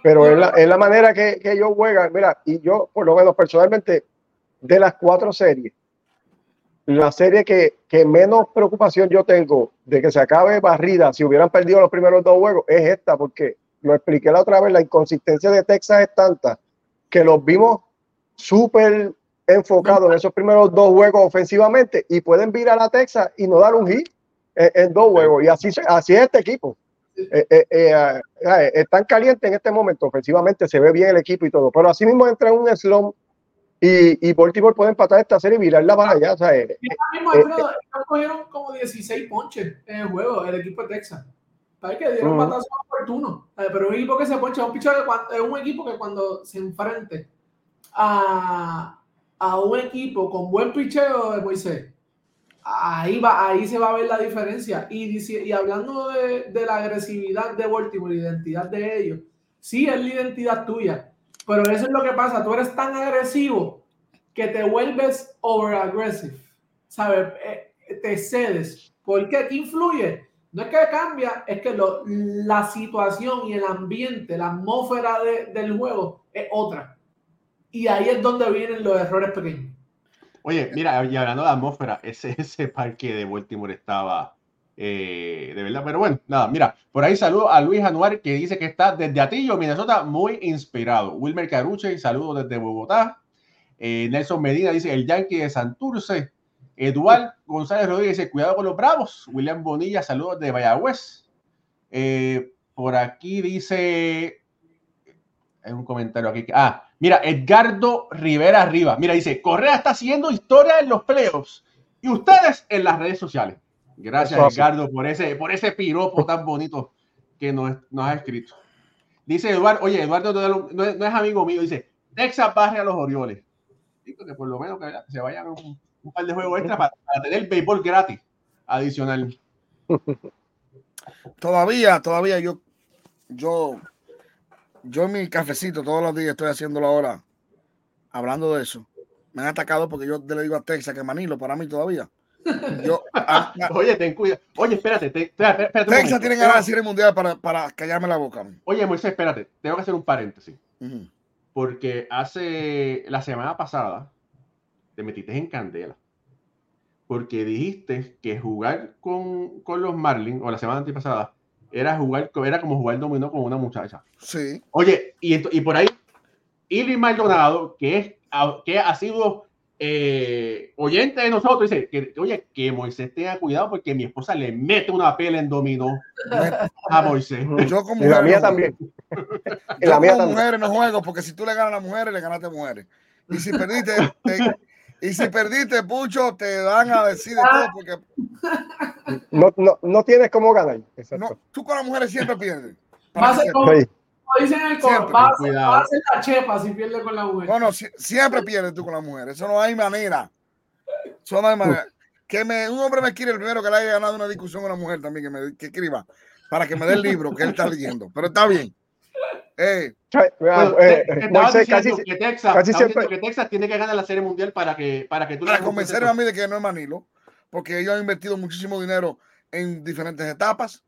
Pero es, la, la, manera que, que, ellos juegan. Mira, y yo por lo menos personalmente de las cuatro series, la serie que, que, menos preocupación yo tengo de que se acabe barrida si hubieran perdido los primeros dos juegos es esta, porque lo expliqué la otra vez, la inconsistencia de Texas es tanta que los vimos súper enfocados en esos primeros dos juegos ofensivamente y pueden virar a Texas y no dar un hit en, dos juegos. Y así, así es este equipo. Eh, eh, eh, están calientes en este momento, ofensivamente se ve bien el equipo y todo, pero así mismo entra en un slump y, y Baltimore puede empatar esta serie y virarla para allá. ¿sabes? mismo, eh, cogieron como 16 ponches en el juego, el equipo de Texas. ¿Sabes que dieron uh oportuno? Pero un equipo que se poncha un, es un equipo que cuando se enfrente a, a un equipo con buen picheo de Moisés, ahí, va, ahí se va a ver la diferencia. Y, y hablando de, de la agresividad de Baltimore, la identidad de ellos, sí es la identidad tuya, pero eso es lo que pasa, tú eres tan agresivo que te vuelves over aggressive, ¿sabes? Eh, te cedes. ¿Por qué? ¿Qué influye? No es que cambia, es que la situación y el ambiente, la atmósfera de, del juego es otra. Y ahí es donde vienen los errores pequeños. Oye, mira, y hablando de atmósfera, ese, ese parque de Baltimore estaba eh, de verdad, pero bueno, nada, mira, por ahí saludo a Luis Anuar que dice que está desde Atillo, Minnesota, muy inspirado. Wilmer Caruche, saludo desde Bogotá. Eh, Nelson Medina dice el Yankee de Santurce. Eduard González Rodríguez dice cuidado con los bravos. William Bonilla, saludos de Mayagüez. Eh, por aquí dice. Hay un comentario aquí. Ah, mira, Edgardo Rivera Arriba. Mira, dice: Correa está haciendo historia en los playoffs y ustedes en las redes sociales. Gracias, Edgardo, por ese, por ese piropo tan bonito que nos, nos ha escrito. Dice Eduardo, oye, Eduardo no, es, amigo mío, dice, Texas barre a los Orioles. Digo que por lo menos que se vayan un, un par de juegos extra para, tener béisbol gratis adicional. Todavía, todavía yo, yo, yo mi cafecito todos los días estoy haciéndolo ahora, hablando de eso. Me han atacado porque yo le digo a Texas que Manilo para mí todavía. Yo, ah, ah, oye, ten cuidado. Oye, espérate. espérate, Texas tiene que ganar la serie mundial para, para, callarme la boca. Oye, Moisés, espérate. Tengo que hacer un paréntesis. Porque hace la semana pasada te metiste en candela porque dijiste que jugar con, con los Marlins, o la semana antepasada, era jugar, era como jugar dominó con una muchacha. Sí. Oye, y, y por ahí, Ili Maldonado, que, es, que ha sido eh, oyente de nosotros, dice que, oye, que Moisés tenga cuidado porque mi esposa le mete una pela en dominó a Moisés. Yo como mujer, la mía también. Yo la mía como mujeres no juego porque si tú le ganas a las mujeres, le ganaste a mujeres. Y si perdiste, Y si perdiste, Pucho, te van a decir de todo porque. No, no, no tienes cómo ganar. No, tú con las mujeres siempre pierdes. Como, dicen el coro, a ser la chepa si pierdes con la mujer. No, no, siempre pierdes tú con la mujer. Eso no hay manera. Eso no hay manera. Que me, un hombre me quiere el primero que le haya ganado una discusión con una mujer también, que me que escriba, para que me dé el libro que él está leyendo. Pero está bien. Eh, casi, que Texas, siempre... que Texas tiene que ganar la Serie Mundial para que, para que tú para convencer a mí de que no es Manilo, porque ellos han invertido muchísimo dinero en diferentes etapas.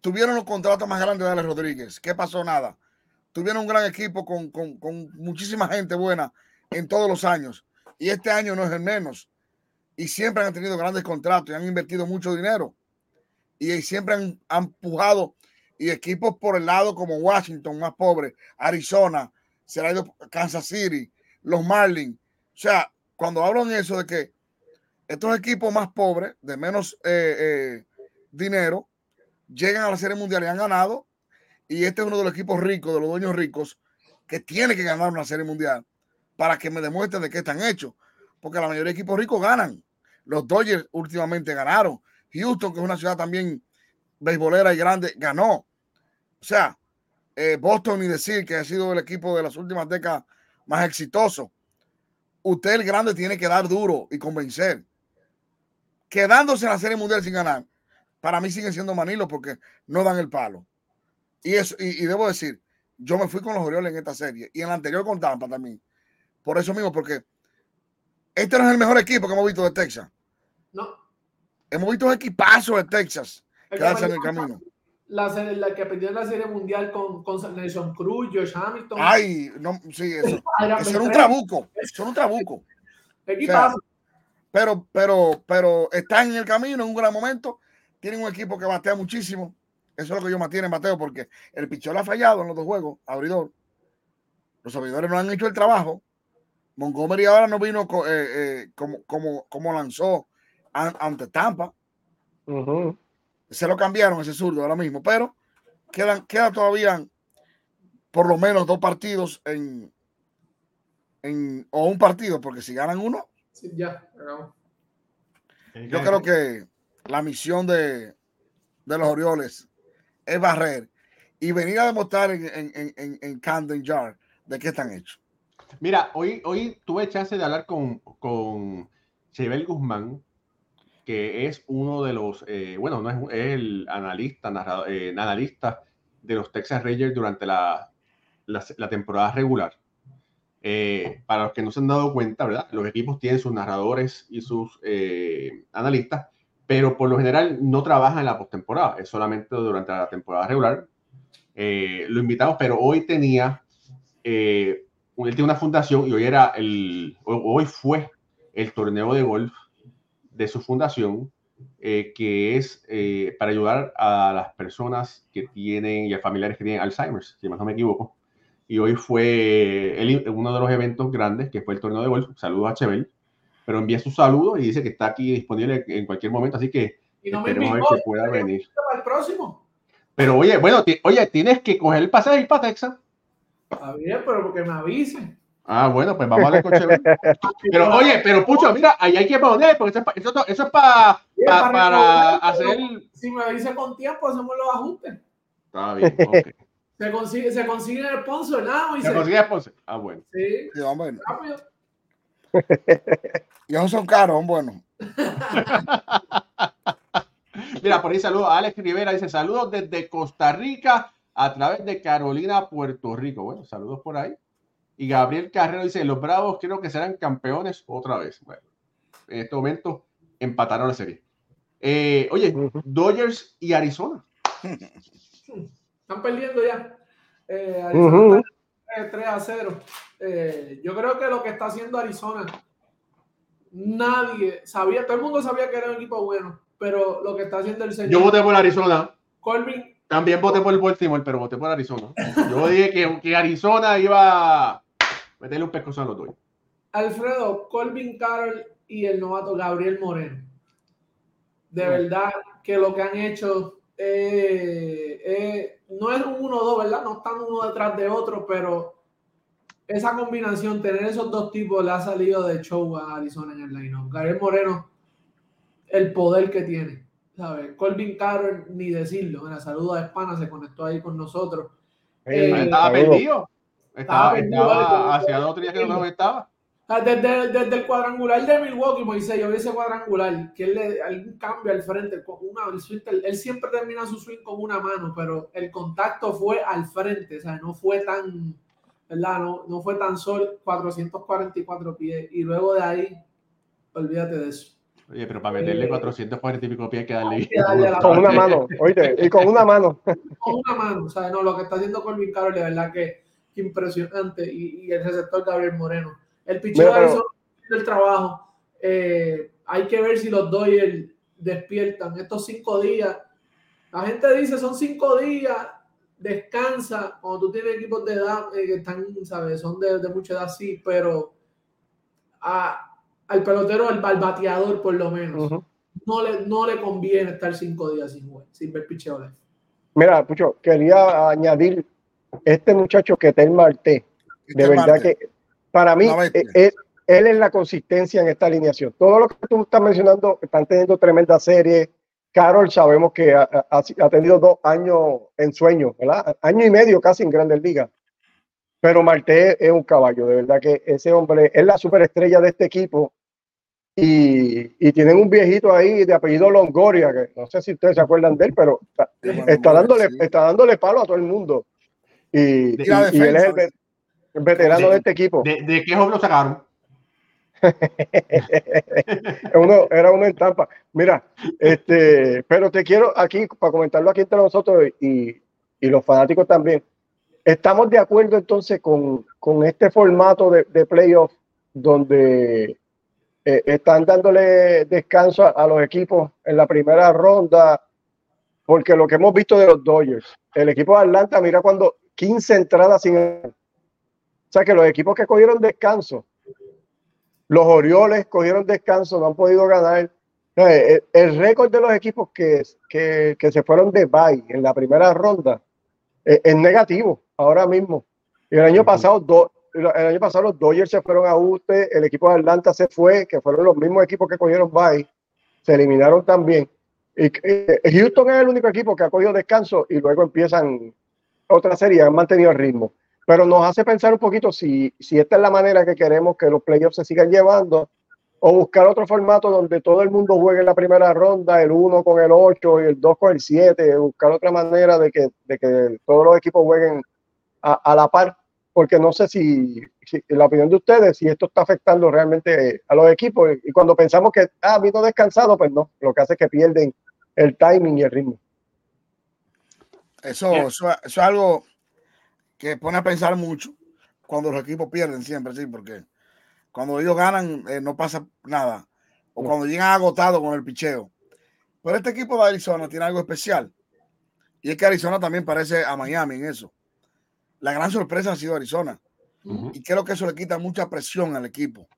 Tuvieron los contratos más grandes de Alex Rodríguez. ¿Qué pasó? Nada. Tuvieron un gran equipo con, con, con muchísima gente buena en todos los años. Y este año no es el menos. Y siempre han tenido grandes contratos y han invertido mucho dinero. Y siempre han, han empujado y equipos por el lado como Washington, más pobre, Arizona, se ido Kansas City, los Marlins. O sea, cuando hablan eso de que estos equipos más pobres, de menos eh, eh, dinero, llegan a la Serie Mundial y han ganado, y este es uno de los equipos ricos, de los dueños ricos, que tiene que ganar una Serie Mundial para que me demuestren de qué están hechos. Porque la mayoría de equipos ricos ganan. Los Dodgers últimamente ganaron. Houston, que es una ciudad también beisbolera y grande, ganó. O sea, eh, Boston, ni decir que ha sido el equipo de las últimas décadas más exitoso. Usted, el grande, tiene que dar duro y convencer. Quedándose en la Serie Mundial sin ganar, para mí siguen siendo Manilo porque no dan el palo. Y, eso, y, debo decir, yo me fui con los Orioles en esta serie y en la anterior con Tampa también. Por eso mismo, porque este no es el mejor equipo que hemos visto de Texas. No. Hemos visto equipazos de Texas quedarse en el camino la, la que perdió en la Serie Mundial con, con Nelson Cruz, Josh Hamilton. Ay, no, sí, eso. eso era un trabuco. Eso era un trabuco. ¿Qué pasa? pero, pero, pero están en el camino en un gran momento. Tienen un equipo que batea muchísimo. Eso es lo que yo mantiene en bateo, porque el pichón ha fallado en los dos juegos, abridor. Los abridores no han hecho el trabajo. Montgomery ahora no vino eh, eh, como, como, como lanzó ante Tampa. Se lo cambiaron ese zurdo ahora mismo, pero quedan, queda todavía por lo menos dos partidos en, en o un partido, porque si ganan uno, ya, yo creo que la misión de, de los Orioles es barrer y venir a demostrar en, en, en, en Camden Jar de qué están hechos. Mira, hoy, hoy tuve chance de hablar con, con Chebel Guzmán, que es uno de los, eh, bueno, no es, el analista, narrador, eh, analista de los Texas Rangers durante la, la, temporada regular. Eh, para los que no se han dado cuenta, ¿verdad? Los equipos tienen sus narradores y sus analistas, pero por lo general no trabajan en la postemporada, es solamente durante la temporada regular. lo invitamos, pero hoy tenía él tiene una fundación y hoy era el, hoy fue el torneo de golf de su fundación, eh, que es eh, para ayudar a las personas que tienen y a familiares que tienen Alzheimer, si más no me equivoco. Y hoy fue uno de los eventos grandes, que fue el torneo de golf. Saludos a Chebel, pero envía su saludo y dice que está aquí disponible en cualquier momento, así que esperemos a ver si pueda venir. Para el próximo. Pero oye, bueno, oye, tienes que coger el pasaje y para Texas. Está bien, pero porque me avisen. Ah, bueno, pues vamos a ver coche. Pero oye, pero Pucho, mira, ahí hay que poner, porque eso, eso, eso es para, para, hacer. Si me avisa con tiempo, hacemos los ajustes. Está bien, ok. Se consigue, se consigue el sponsor, nada, y se, consigue el sponsor. Ah, bueno. Sí, sí bueno. y esos son caros, bueno. Mira, por ahí saludo a Alex Rivera, dice saludos desde Costa Rica a través de Carolina, Puerto Rico. Bueno, saludos por ahí. Y Gabriel Carrero dice, los Bravos creo que serán campeones otra vez. Bueno, en este momento empataron la serie. Eh, oye, Dodgers y Arizona. Están perdiendo ya. Eh, Arizona 3 a 0. Eh, yo creo que lo que está haciendo Arizona, nadie sabía, todo el mundo sabía que era un equipo bueno, pero lo que está haciendo el señor. Yo voté por Arizona. Colvin también voté por Baltimore, pero voté por Arizona. Yo dije que, que Arizona iba a meterle un pescozo a los dos. Alfredo, Colvin Carroll y el novato Gabriel Moreno. De verdad que lo que han hecho eh, eh, no es un 1-2, ¿verdad? No están uno detrás de otro, pero esa combinación, tener esos dos tipos, le ha salido de show a Arizona en el line Gabriel Moreno, el poder que tiene ¿sabes? Colvin Carroll, ni decirlo. En la saludo a Espana se conectó ahí con nosotros. Eh, estaba perdido. Estaba, estaba, hacia otro día que no estaba. Ah, desde, desde, el cuadrangular de Milwaukee, Moisés, yo vi ese cuadrangular, que él le algún cambio al frente, una, él siempre termina su swing con una mano, pero el contacto fue al frente, o sea, no fue tan, ¿verdad? No, no fue tan solo 444 pies, y luego de ahí, olvídate de eso. Oye, pero para meterle 440 y pico pies hay que darle. con una mano, oye, y con una mano. Con una mano, o sea, no, lo que está haciendo Colvin Carroll, de verdad que, impresionante. Y, y, el receptor Gabriel Moreno. El picheo hizo el trabajo. Eh, hay que ver si los Dodgers despiertan estos cinco días. La gente dice son cinco días, descansa. Cuando tú tienes equipos de edad eh, que están, ¿sabes? Son de, de mucha edad, sí, pero. a al pelotero, al, bateador por lo menos, no, le, no le conviene estar cinco días sin, sin ver picheo. Mira, Pucho, quería añadir este muchacho que está en Marte. De verdad que para mí e, es, él es la consistencia en esta alineación. Todo lo que tú estás mencionando, están teniendo tremenda serie. Carol sabemos que ha, ha, tenido dos años en sueño, ¿verdad? Año y medio casi en Grandes Ligas. Pero Marte es un caballo, de verdad que ese hombre es la superestrella de este equipo y, tienen un viejito ahí de apellido Longoria, que no sé si ustedes se acuerdan de él, pero está, dándole, está dándole palo a todo el mundo. Y, él es el, veterano de, este equipo. ¿De, qué joven lo sacaron? uno, era uno en Tampa. Mira, este, pero te quiero aquí, para comentarlo aquí entre nosotros y, y los fanáticos también. Estamos de acuerdo entonces con, con este formato de, de playoff donde eh, están dándole descanso a, los equipos en la primera ronda, porque lo que hemos visto de los Dodgers, el equipo de Atlanta, mira cuando 15 entradas sin... O sea que los equipos que cogieron descanso, los Orioles cogieron descanso, no han podido ganar. El, el récord de los equipos que, que, que, se fueron de bye en la primera ronda es, es negativo ahora mismo. Y el año pasado, do, el año pasado los Dodgers se fueron a UTE, el equipo de Atlanta se fue, que fueron los mismos equipos que cogieron bye, se eliminaron también. Y, Houston es el único equipo que ha cogido descanso y luego empiezan otra serie, han mantenido el ritmo. Pero nos hace pensar un poquito si, si esta es la manera que queremos que los playoffs se sigan llevando o buscar otro formato donde todo el mundo juegue en la primera ronda, el 1 con el 8 y el 2 con el 7, buscar otra manera de que, de que todos los equipos jueguen a, la par porque no sé si, la opinión de ustedes, si esto está afectando realmente a los equipos. Y cuando pensamos que, ah, vino descansado, pues no, lo que hace es que pierden el timing y el ritmo. Eso, eso, es algo que pone a pensar mucho cuando los equipos pierden siempre, sí, porque cuando ellos ganan eh, no pasa nada. O cuando llegan agotados con el picheo. Pero este equipo de Arizona tiene algo especial. Y es que Arizona también parece a Miami en eso la gran sorpresa ha sido Arizona. Y creo que eso le quita mucha presión al equipo.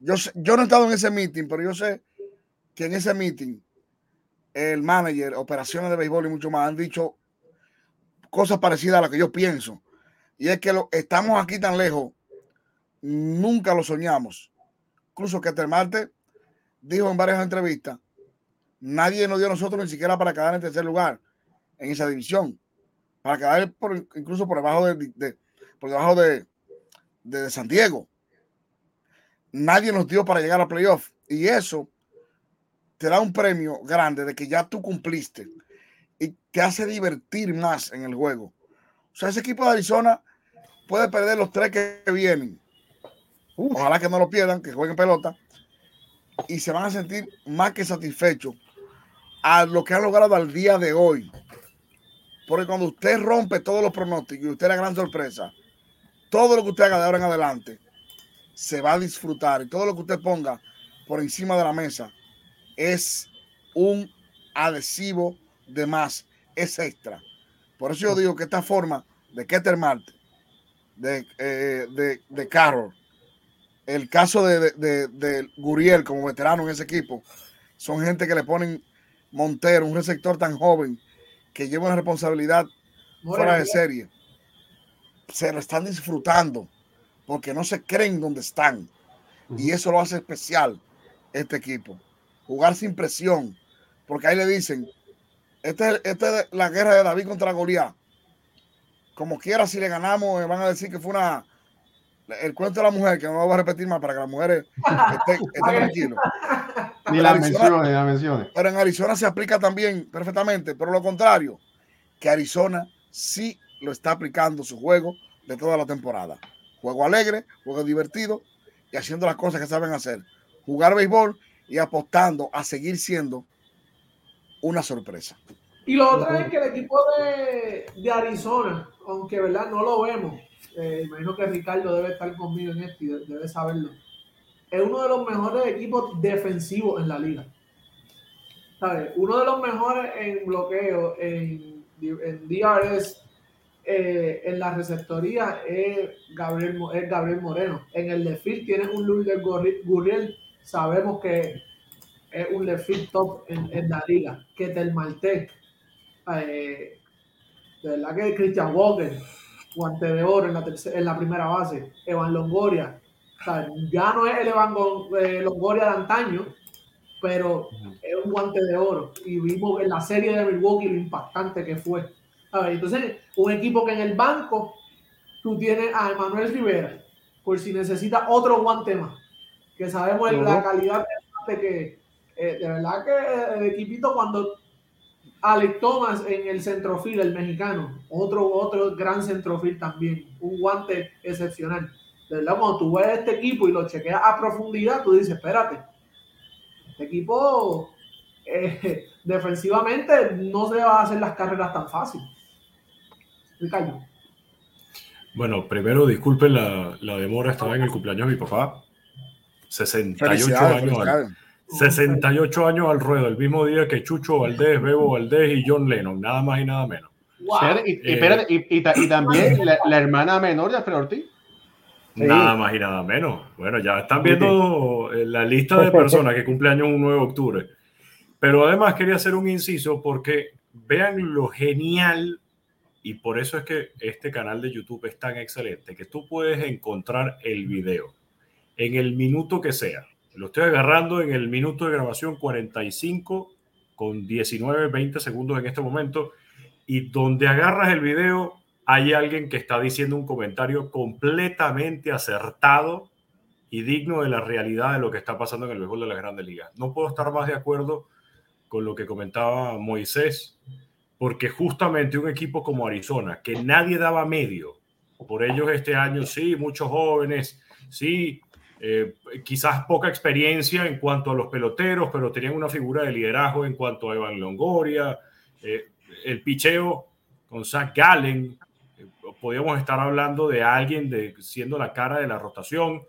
Yo, yo no he estado en ese meeting, pero yo sé que en ese meeting el manager, operaciones de béisbol y mucho más han dicho cosas parecidas a las que yo pienso. Y es que lo, estamos aquí tan lejos, nunca lo soñamos. Incluso que Marte dijo en varias entrevistas, nadie nos dio a nosotros ni siquiera para quedar en tercer lugar en esa división para quedar por, incluso por debajo de, por debajo de, de, San Diego. Nadie nos dio para llegar a playoff. Y eso te da un premio grande de que ya tú cumpliste y te hace divertir más en el juego. O sea, ese equipo de Arizona puede perder los tres que vienen. Ojalá que no lo pierdan, que jueguen pelota. Y se van a sentir más que satisfechos a lo que han logrado al día de hoy. Porque cuando usted rompe todos los pronósticos y usted es la gran sorpresa, todo lo que usted haga de ahora en adelante se va a disfrutar y todo lo que usted ponga por encima de la mesa es un adhesivo de más, es extra. Por eso yo digo que esta forma de Keter Marte, de, eh, de, de Carroll, el caso de, de, de, Guriel como veterano en ese equipo, son gente que le ponen Montero, un receptor tan joven, que lleva una responsabilidad fuera de serie, se lo están disfrutando porque no se creen donde están. Y eso lo hace especial este equipo. Jugar sin presión, porque ahí le dicen, esta es, este es la guerra de David contra Goliat. Como quiera, si le ganamos, van a decir que fue una, el cuento de la mujer, que no lo voy a repetir más para que las mujeres estén, tranquilos. Ni la menciones, la menciones. Pero en Arizona se aplica también perfectamente, pero lo contrario, que Arizona sí lo está aplicando su juego de toda la temporada. Juego alegre, juego divertido y haciendo las cosas que saben hacer. Jugar béisbol y apostando a seguir siendo una sorpresa. Y lo otro es que el equipo de, de Arizona, aunque verdad no lo vemos, eh, imagino que Ricardo debe estar conmigo en esto y debe saberlo. Es uno de los mejores equipos defensivos en la liga. ¿Sabes? Uno de los mejores en bloqueo, en, en DRS, eh, en la receptoría es Gabriel, es Gabriel Moreno. En el left tiene un Luis Gurriel. Sabemos que es un left top en, la liga. Que del Maltec. Eh, de verdad que Christian Walker guante de oro en la, en la primera base, Evan Longoria. ya no es el Evan eh, Longoria de antaño, pero es un guante de oro. Y vimos en la serie de Milwaukee lo impactante que fue. Entonces, un equipo que en el banco tú tienes a Emanuel Rivera, por si necesita otro guante más, que sabemos la calidad de que, eh, de verdad que el equipito cuando Alex Thomas en el centrofil, el mexicano, otro, otro gran centrofil también, un guante excepcional. De verdad, cuando tú ves este equipo y lo chequeas a profundidad, tú dices, espérate, este equipo eh, defensivamente no se va a hacer las carreras tan fácil. Ricardo. Bueno, primero disculpen la, la demora, estaba en el cumpleaños de mi papá 68 años. Al, 68 años al ruedo, el mismo día que Chucho Valdés, Bebo Valdés y John Lennon, nada más y nada menos. Y, también la, hermana menor de Alfredo Ortiz. Nada más y nada menos. Bueno, ya están viendo eh, la lista de personas que cumple años un 9 de octubre. Pero además quería hacer un inciso porque vean lo genial y por eso es que este canal de YouTube es tan excelente, que tú puedes encontrar el video en el minuto que sea. Lo estoy agarrando en el minuto de grabación 45 con 19, 20 segundos en este momento. Y donde agarras el video, hay alguien que está diciendo un comentario completamente acertado y digno de la realidad de lo que está pasando en el béisbol de las grandes ligas. No puedo estar más de acuerdo con lo que comentaba Moisés, porque justamente un equipo como Arizona, que nadie daba medio, por ellos este año sí, muchos jóvenes, sí, eh, quizás poca experiencia en cuanto a los peloteros, pero tenían una figura de liderazgo en cuanto a Evan Longoria, eh, el picheo con Zach Gallen, eh, podíamos estar hablando de alguien de, siendo la cara de la rotación,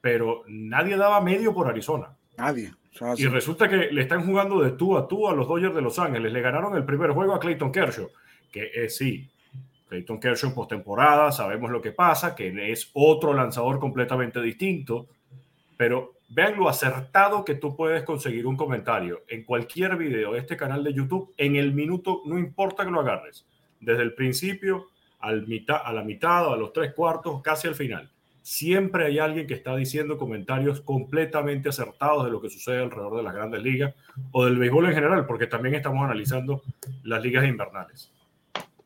pero nadie daba medio por Arizona. Nadie. Y resulta que le están jugando de tú a tú a los Dodgers de Los Ángeles. Le ganaron el primer juego a Clayton Kershaw, que es sí, Clayton Kershaw en postemporada, sabemos lo que pasa, que es otro lanzador completamente distinto, pero vean lo acertado que tú puedes conseguir un comentario en cualquier video de este canal de YouTube en el minuto, no importa que lo agarres, desde el principio al mitad, a la mitad o a los tres cuartos, casi al final siempre hay alguien que está diciendo comentarios completamente acertados de lo que sucede alrededor de las grandes ligas o del béisbol en general, porque también estamos analizando las ligas invernales.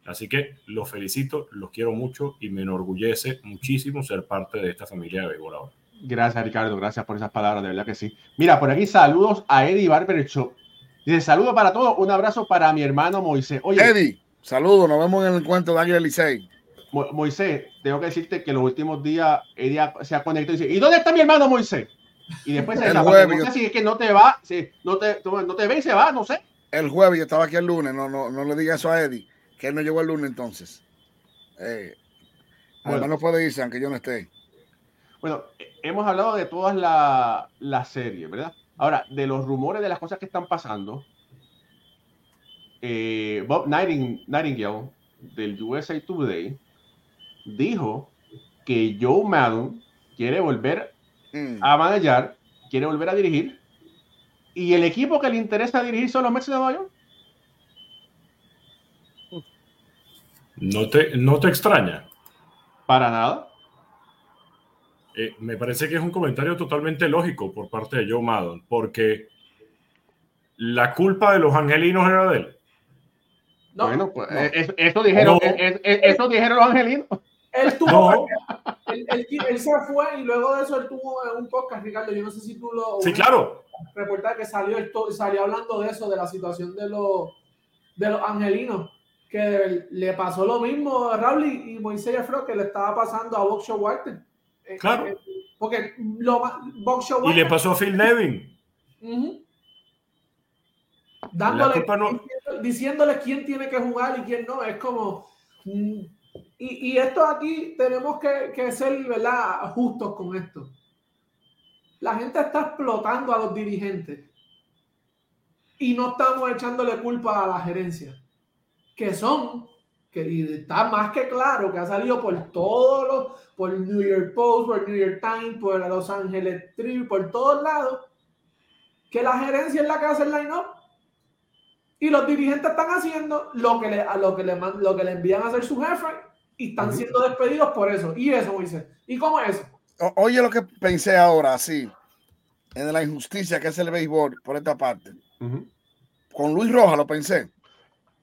Así que los felicito, los quiero mucho y me enorgullece muchísimo ser parte de esta familia de béisbol ahora. Gracias, Ricardo. Gracias por esas palabras, de verdad que sí. Mira, por aquí saludos a Eddie Barber Show. Dice, saludo para todos, un abrazo para mi hermano Moisés. Oye, Eddie, saludos, nos vemos en el encuentro de Águila Licey. Moisés, tengo que decirte que los últimos días ella se ha conectado y dice, ¿y dónde está mi hermano Moisés? Y después se no sé si es que no te va, si no te, no te ve y se va, no sé. El jueves yo estaba aquí el lunes, no, no, no le diga eso a Eddie, que él no llegó el lunes entonces. Eh, bueno, no puede irse aunque yo no esté. Bueno, hemos hablado de todas las series, ¿verdad? Ahora, de los rumores de las cosas que están pasando, eh, Bob Nightingale del USA Today dijo que Joe Maddon quiere volver mm. a manejar, quiere volver a dirigir, y el equipo que le interesa dirigir son los Mets de Nueva York. ¿No te, no te extraña? Para nada. Eh, me parece que es un comentario totalmente lógico por parte de Joe Maddon, porque la culpa de los angelinos era de él. bueno, pues eso, dijeron, eso dijeron los angelinos. Él tuvo, él, se fue y luego de eso él tuvo un podcast, Ricardo. Yo no sé si tú lo. Sí, claro. Reportar que salió, salió hablando de eso, de la situación de los, de los angelinos, que le pasó lo mismo a Raúl y, Moisés Afro que le estaba pasando a Box Walter. Eh, claro. Eh, porque lo, Y le pasó a Phil Nevin. Dándole, diciéndole quién tiene que jugar y quién no. Es como. Mm, y, esto aquí tenemos que, ser ¿verdad? justos con esto. La gente está explotando a los dirigentes y no estamos echándole culpa a la gerencia, que son, que está más que claro, que ha salido por todos los, por New York Post, por New York Times, por Los Angeles Tribune, por todos lados, que la gerencia es la que hace el line-up y los dirigentes están haciendo lo que le, a lo que le, lo que le envían a hacer su jefe y están siendo despedidos por eso. Y eso, dice. ¿Y cómo es eso? oye, lo que pensé ahora, sí, en la injusticia que es el béisbol por esta parte. Con Luis Rojas lo pensé.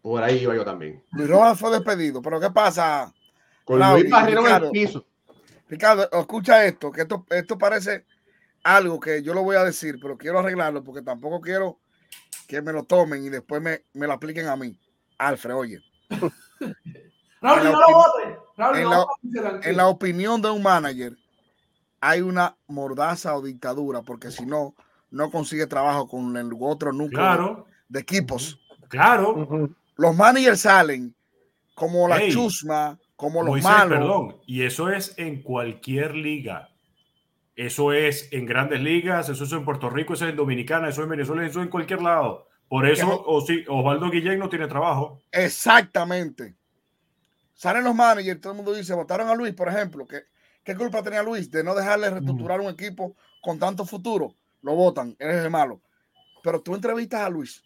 Por ahí iba yo también. Luis Rojas fue despedido, pero ¿qué pasa? Con Luis Barrero en el piso. Ricardo, escucha esto, que esto, esto parece algo que yo lo voy a decir, pero quiero arreglarlo porque tampoco quiero que me lo tomen y después me, me lo apliquen a mí. Alfred, oye. en, la, opinión de un manager, hay una mordaza o dictadura, porque si no, no consigue trabajo con el otro núcleo de, equipos. Claro. Los managers salen como la chusma, como los malos. Perdón, y eso es en cualquier liga. Eso es en grandes ligas, eso es en Puerto Rico, eso es en Dominicana, eso es en Venezuela, eso es en cualquier lado. Por eso Osvaldo Guillén no tiene trabajo. Exactamente. Salen los managers, todo el mundo dice, votaron a Luis, por ejemplo. ¿Qué, qué culpa tenía Luis de no dejarle reestructurar un equipo con tanto futuro? Lo votan, eres de malo. Pero tú entrevistas a Luis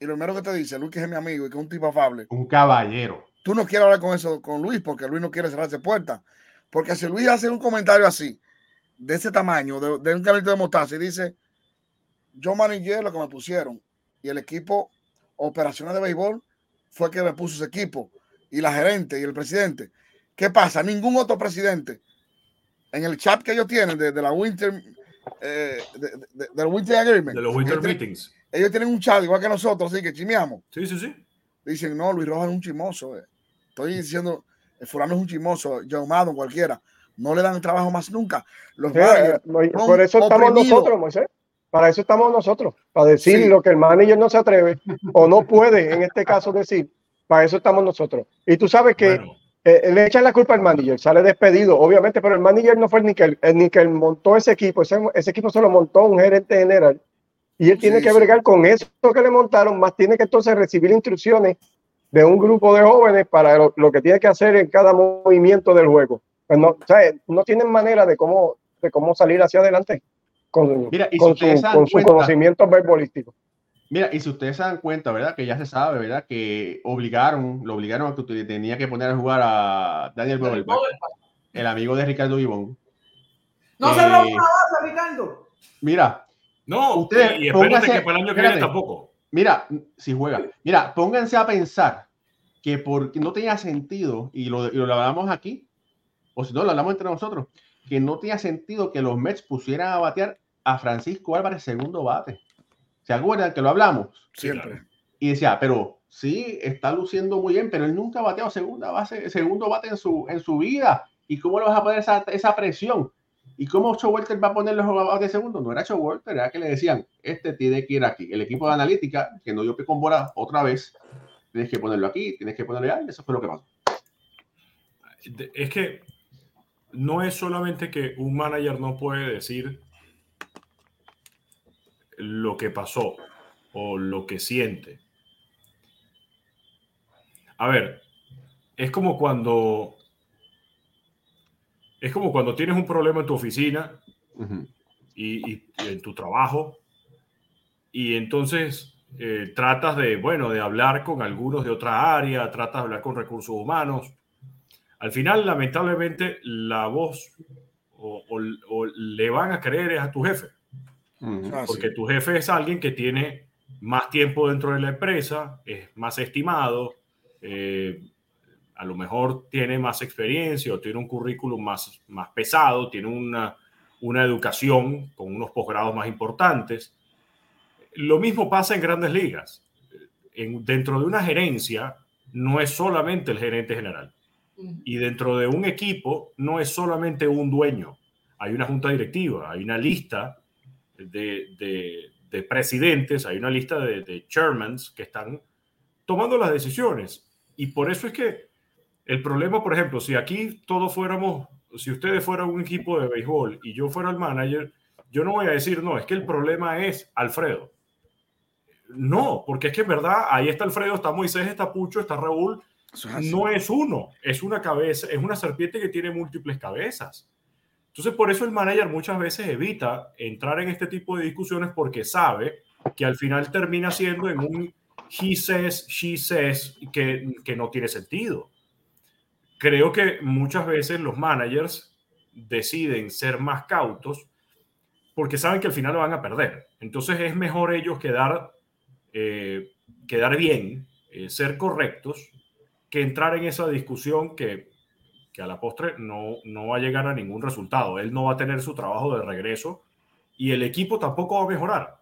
y lo primero que te dice, Luis que es mi amigo y que es un tipo afable. Un caballero. Tú no quieres hablar con eso con Luis porque Luis no quiere cerrarse puerta. Porque si Luis hace un comentario así, de ese tamaño, de, un canito de mostaza, y dice, yo manejé lo que me pusieron, y el equipo operacional de béisbol fue que me puso ese equipo, y la gerente y el presidente. ¿Qué pasa? Ningún otro presidente en el chat que ellos tienen de, la Winter, eh, de, Winter Agreement, de los Winter Meetings, ellos tienen un chat igual que nosotros, así que chimeamos. Sí, sí, sí. Dicen, no, Luis Rojas es un chimoso. Eh. Estoy diciendo, el fulano es un chimoso, John Madden, cualquiera no le dan trabajo más nunca. Los eh, por eso estamos nosotros, Moisés. Para eso estamos nosotros, para decir lo que el manager no se atreve o no puede, en este caso, decir. Para eso estamos nosotros. Y tú sabes que eh, le echan la culpa al manager, sale despedido, obviamente, pero el manager no fue ni que, ni que montó ese equipo, ese, equipo se lo montó un gerente general. Y él tiene que bregar con eso que le montaron, más tiene que entonces recibir instrucciones de un grupo de jóvenes para lo que tiene que hacer en cada movimiento del juego. Pues no, no tienen manera de cómo, de cómo salir hacia adelante con, Mira, y con, su, con su conocimiento verbolístico. Mira, y si ustedes se dan cuenta, ¿verdad? Que ya se sabe, ¿verdad? Que obligaron, lo obligaron a que tenía que poner a jugar a Daniel Bovelbach, el amigo de Ricardo Vivón. No se robó una base, Ricardo. Mira. No, ustedes, y espérate que para el año que viene tampoco. Mira, si juega. Mira, pónganse a pensar que porque no tenía sentido, y lo, y lo hablamos aquí, o si no, lo hablamos entre nosotros, que no tenía sentido que los Mets pusieran a batear a Francisco Álvarez segundo bate. ¿Se acuerdan que lo hablamos? Siempre. Y decía, pero sí, está luciendo muy bien, pero él nunca ha bateado segunda base, segundo bate en su, en su vida. ¿Y cómo le vas a poner esa, esa presión? ¿Y cómo Walter va a poner los jugadores de segundo? No era Walter, era que le decían, este tiene que ir aquí. El equipo de analítica, que no dio pie con bola otra vez, tienes que ponerlo aquí, tienes que ponerlo ahí, eso fue lo que pasó. Es que no es solamente que un manager no puede decir lo que pasó o lo que siente. A ver, es como cuando es como cuando tienes un problema en tu oficina y, en tu trabajo y entonces eh, tratas de, bueno, de hablar con algunos de otra área, tratas de hablar con recursos humanos. Al final, lamentablemente, la voz o, le van a creer a tu jefe. Ah, Porque tu jefe es alguien que tiene más tiempo dentro de la empresa, es más estimado, eh, a lo mejor tiene más experiencia o tiene un currículum más, más pesado, tiene una, una educación con unos posgrados más importantes. Lo mismo pasa en grandes ligas. En, dentro de una gerencia no es solamente el gerente general. Y dentro de un equipo no es solamente un dueño, hay una junta directiva, hay una lista de, presidentes, hay una lista de, de chairmans que están tomando las decisiones. Y por eso es que el problema, por ejemplo, si aquí todos fuéramos, si ustedes fueran un equipo de béisbol y yo fuera el manager, yo no voy a decir, no, es que el problema es Alfredo. No, porque es que en verdad ahí está Alfredo, está Moisés, está Pucho, está Raúl, no es uno, es una cabeza, es una serpiente que tiene múltiples cabezas. Entonces, por eso el manager muchas veces evita entrar en este tipo de discusiones porque sabe que al final termina siendo en un he says, she says, que, que no tiene sentido. Creo que muchas veces los managers deciden ser más cautos porque saben que al final lo van a perder. Entonces es mejor ellos quedar, eh, quedar bien, eh, ser correctos que entrar en esa discusión que, que a la postre no, no va a llegar a ningún resultado. Él no va a tener su trabajo de regreso y el equipo tampoco va a mejorar.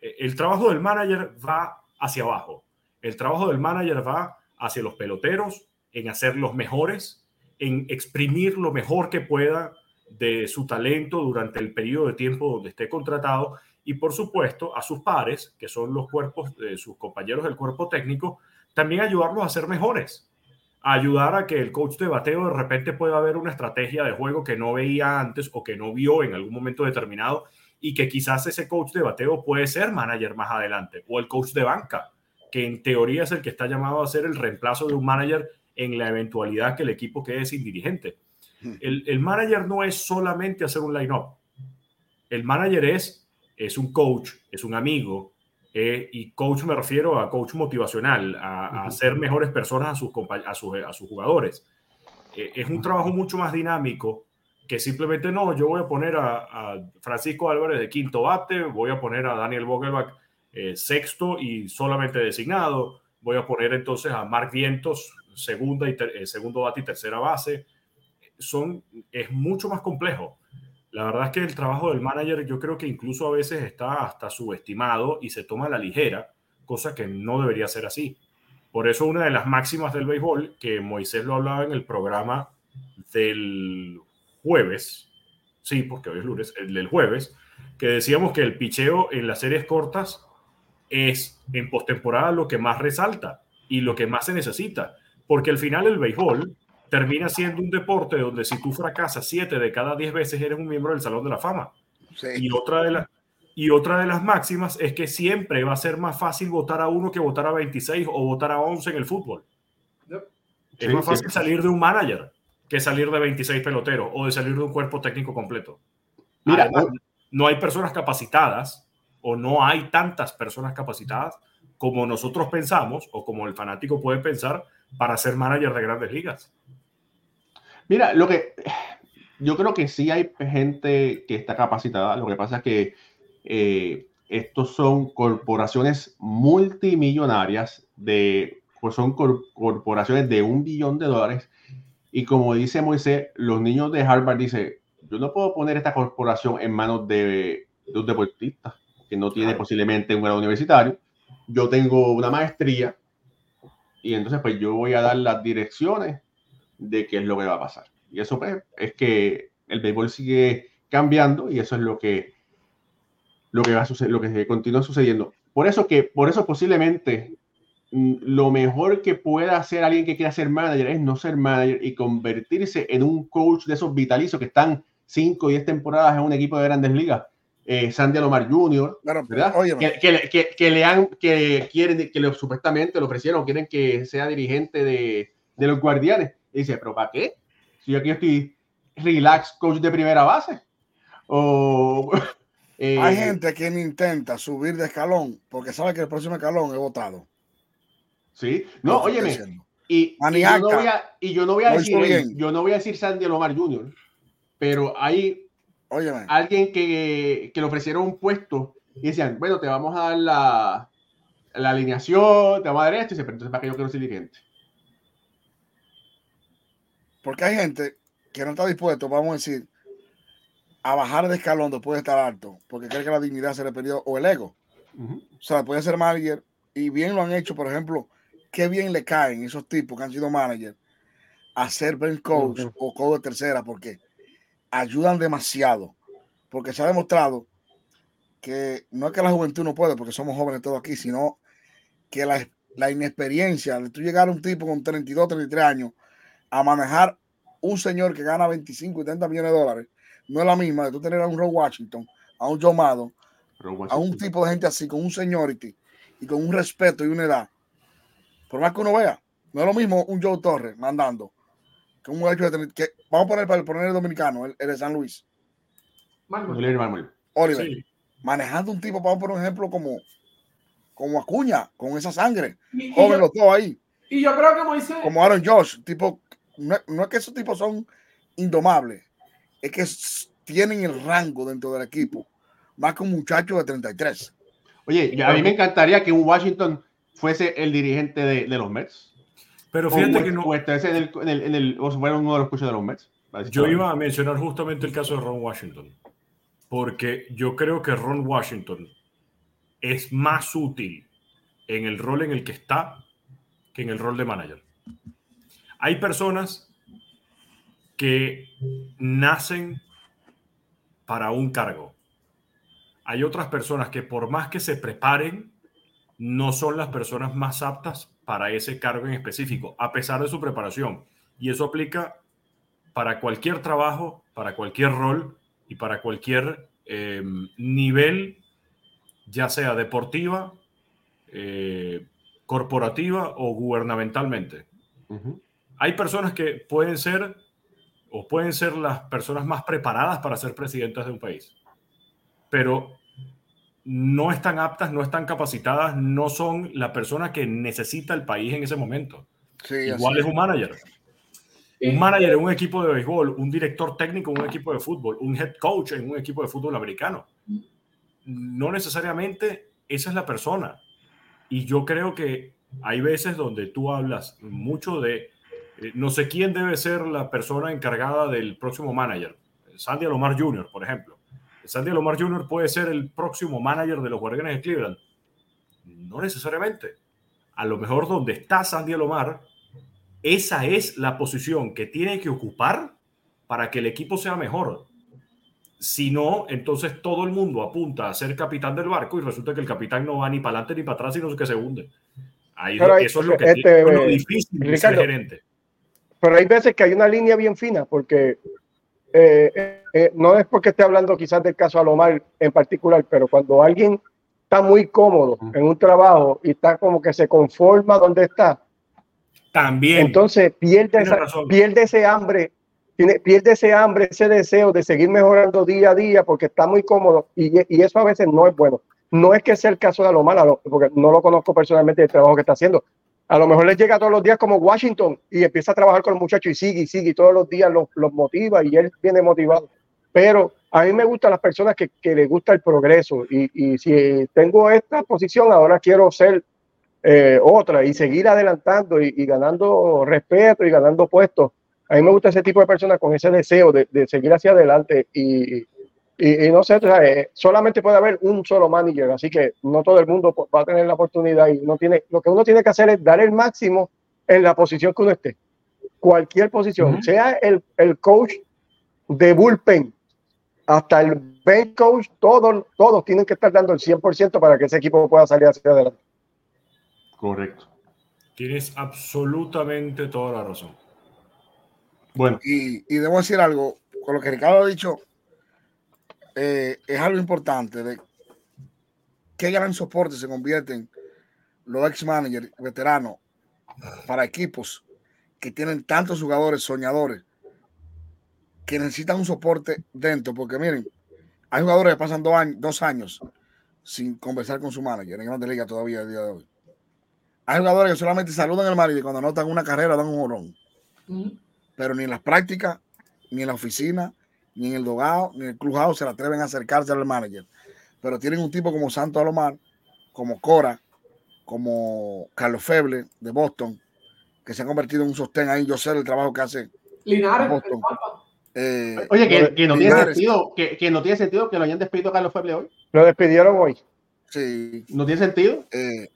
E, el trabajo del manager va hacia abajo. El trabajo del manager va hacia los peloteros, en hacer los mejores, en exprimir lo mejor que pueda de su talento durante el periodo de tiempo donde esté contratado y por supuesto a sus pares, que son los cuerpos de sus compañeros del cuerpo técnico, también ayudarlos a ser mejores, ayudar a que el coach de bateo de repente pueda ver una estrategia de juego que no veía antes o que no vio en algún momento determinado y que quizás ese coach de bateo puede ser manager más adelante o el coach de banca, que en teoría es el que está llamado a ser el reemplazo de un manager en la eventualidad que el equipo quede sin dirigente. El, el manager no es solamente hacer un line-up. El manager es, es un coach, es un amigo, eh, y coach me refiero a coach motivacional, a, ser mejores personas a sus, a sus, a sus jugadores. Eh, es un trabajo mucho más dinámico que simplemente no, yo voy a poner a, Francisco Álvarez de quinto bate, voy a poner a Daniel Vogelbach eh, sexto y solamente designado, voy a poner entonces a Mark Vientos segunda y segundo bate y tercera base. Son, es mucho más complejo. La verdad es que el trabajo del manager yo creo que incluso a veces está hasta subestimado y se toma a la ligera, cosa que no debería ser así. Por eso una de las máximas del béisbol, que Moisés lo hablaba en el programa del jueves, sí, porque hoy es lunes, el del jueves, que decíamos que el picheo en las series cortas es en postemporada lo que más resalta y lo que más se necesita, porque al final el béisbol termina siendo un deporte donde si tú fracasas siete de cada diez veces eres un miembro del Salón de la Fama. Y, otra de las y otra de las máximas es que siempre va a ser más fácil votar a uno que votar a 26 o votar a 11 en el fútbol. Es más fácil salir de un manager que salir de 26 peloteros o de salir de un cuerpo técnico completo. Mira, no hay personas capacitadas o no hay tantas personas capacitadas como nosotros pensamos o como el fanático puede pensar para ser manager de grandes ligas. Mira, lo que yo creo que sí hay gente que está capacitada. Lo que pasa es que eh, estos son corporaciones multimillonarias de, pues son corporaciones de un billón de dólares. Y como dice Moisés, los niños de Harvard dice, yo no puedo poner esta corporación en manos de, un deportista que no tiene posiblemente un grado universitario. Yo tengo una maestría y entonces pues yo voy a dar las direcciones de qué es lo que va a pasar. Y eso pues, es que el béisbol sigue cambiando y eso es lo que lo que va a suceder, lo que continúa sucediendo. Por eso que por eso posiblemente mm, lo mejor que pueda hacer alguien que quiera ser manager es no ser manager y convertirse en un coach de esos vitalicios que están 5 y 10 temporadas en un equipo de grandes ligas. Eh, Sandy Alomar Jr., ¿verdad? que, que, que, le han, que quieren, que supuestamente lo ofrecieron, quieren que sea dirigente de, de los guardianes dice, pero ¿para qué? Si yo aquí estoy relax coach de primera base. O, eh, Hay gente que intenta subir de escalón porque sabe que el próximo escalón es votado. Sí, no, óyeme. Y, y, yo no voy a, y yo no voy a decir, yo no voy a decir Sandy Lomar Jr., pero hay alguien que, que, le ofrecieron un puesto y decían, bueno, te vamos a dar la, la alineación, te vamos a dar esto, y dice, pero entonces para qué yo quiero ser dirigente. Porque hay gente que no está dispuesto, vamos a decir, a bajar de escalón después de estar alto, porque cree que la dignidad se le perdió, o el ego. O sea, puede ser manager, y bien lo han hecho, por ejemplo, qué bien le caen esos tipos que han sido manager a ser Ben coach o coach de tercera, porque ayudan demasiado. Porque se ha demostrado que no es que la juventud no puede, porque somos jóvenes todos aquí, sino que la, la inexperiencia de tú llegar a un tipo con 32, 33 años a manejar un señor que gana 25 y 30 millones de dólares no es la misma de tú tener a un Ron Washington, a un Joe Mado, a un tipo de gente así, con un seniority y con un respeto y una edad. Por más que uno vea, no es lo mismo un Joe Torres mandando que un de que vamos a poner para poner el dominicano, el, de San Luis. Oliver. Manejando un tipo, vamos por un ejemplo como, como Acuña, con esa sangre. Joven los dos ahí. Y yo creo que Moisés. Como Aaron Josh, tipo no, es que esos tipos son indomables, es que tienen el rango dentro del equipo, más que un muchacho de 33. Oye, a mí me encantaría que un Washington fuese el dirigente de, los Mets. Pero fíjate que no. O, en el, en el, o fuera uno de los coches de los Mets. Yo iba a mencionar justamente el caso de Ron Washington. Porque yo creo que Ron Washington es más útil en el rol en el que está que en el rol de manager. Hay personas que nacen para un cargo. Hay otras personas que por más que se preparen, no son las personas más aptas para ese cargo en específico, a pesar de su preparación. Y eso aplica para cualquier trabajo, para cualquier rol y para cualquier em, nivel, ya sea deportiva, eh, corporativa o gubernamentalmente. Hay personas que pueden ser o pueden ser las personas más preparadas para ser presidentas de un país, pero no están aptas, no están capacitadas, no son la persona que necesita el país en ese momento. Igual es un manager. Un manager en un equipo de béisbol, un director técnico en un equipo de fútbol, un head coach en un equipo de fútbol americano. No necesariamente esa es la persona. Y yo creo que hay veces donde tú hablas mucho de eh, no sé quién debe ser la persona encargada del próximo manager. Sandy Alomar Jr., por ejemplo. Sandy Alomar Jr. puede ser el próximo manager de los Guardianes de Cleveland. No necesariamente. A lo mejor donde está Sandy Alomar, esa es la posición que tiene que ocupar para que el equipo sea mejor. Si no, entonces todo el mundo apunta a ser capitán del barco y resulta que el capitán no va ni para adelante ni para atrás, sino que se hunde. Ahí, eso es lo, que este, lo difícil de ser gerente pero hay veces que hay una línea bien fina, porque eh, eh, no es porque esté hablando quizás del caso Alomar en particular, pero cuando alguien está muy cómodo en un trabajo y está como que se conforma donde está, también. Entonces pierde, pierde ese hambre, tiene, pierde ese hambre, ese deseo de seguir mejorando día a día porque está muy cómodo y, y eso a veces no es bueno. No es que sea el caso de Alomar, porque no lo conozco personalmente el trabajo que está haciendo, a lo mejor les llega todos los días como Washington y empieza a trabajar con el muchacho y sigue y sigue y todos los días los, motiva y él viene motivado. Pero a mí me gustan las personas que, que les gusta el progreso y, si tengo esta posición, ahora quiero ser eh, otra y seguir adelantando y, ganando respeto y ganando puestos. A mí me gusta ese tipo de personas con ese deseo de, de seguir hacia adelante y, y, no sé, eh, solamente puede haber un solo manager, así que no todo el mundo va a tener la oportunidad y no tiene, lo que uno tiene que hacer es dar el máximo en la posición que uno esté. Cualquier posición, sea el, el, coach de bullpen hasta el bench coach, todos, todos tienen que estar dando el 100% para que ese equipo pueda salir hacia adelante. Correcto. Tienes absolutamente toda la razón. Bueno. Y, y debo decir algo, con lo que Ricardo ha dicho, eh, es algo importante de qué gran soporte se convierten los ex managers veteranos para equipos que tienen tantos jugadores soñadores que necesitan un soporte dentro, porque miren, hay jugadores que pasan dos años, dos años sin conversar con su manager en Grande Liga todavía el día de hoy. Hay jugadores que solamente saludan al manager cuando anotan una carrera dan un jorón. Pero ni en las prácticas, ni en la oficina, ni en el dogado, ni en el clubhouse se le atreven a acercarse al manager. Pero tienen un tipo como Santo Alomar, como Cora, como Carlos Feble de Boston, que se han convertido en un sostén ahí. Yo sé el trabajo que hace Linares. Boston. Eh, Oye, que, no tiene sentido, que, no tiene sentido que lo hayan despedido a Carlos Feble hoy. Lo despidieron hoy. Sí. ¿No tiene sentido? Eh,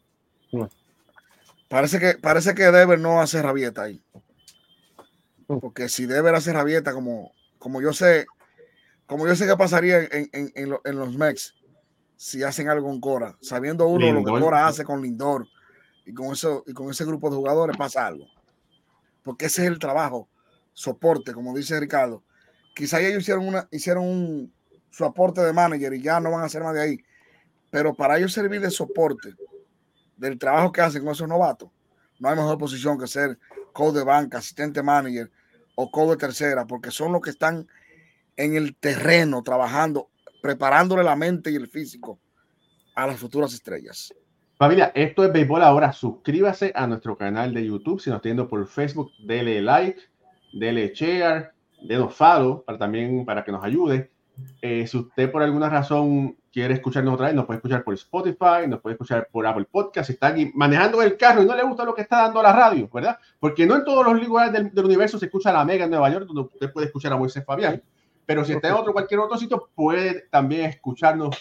parece que parece que Deber no hace rabieta ahí. Porque si Deber hace rabieta como, como yo sé, como yo sé que pasaría en, los Mex si hacen algo con Cora, sabiendo uno lo que Cora hace con Lindor y con eso y con ese grupo de jugadores pasa algo. Porque ese es el trabajo, soporte, como dice Ricardo. Quizá ellos hicieron una hicieron un, su aporte de manager y ya no van a hacer más de ahí. Pero para ellos servir de soporte del trabajo que hacen con esos novatos, no hay mejor posición que ser coach de banca, asistente manager, o codo de tercera, porque son los que están en el terreno trabajando, preparándole la mente y el físico a las futuras estrellas. Familia, esto es Béisbol ahora. Suscríbase a nuestro canal de YouTube. Si nos está viendo por Facebook, dele like, dele share, denos follow para también para que nos ayude. Eh, si usted por alguna razón quiere escucharnos otra vez, nos puede escuchar por Spotify, nos puede escuchar por Apple Podcast, si está aquí manejando el carro y no le gusta lo que está dando la radio, ¿verdad? Porque no en todos los lugares del, universo se escucha la Mega en Nueva York, donde usted puede escuchar a Moisés Fabián, pero si está en otro, cualquier otro sitio, puede también escucharnos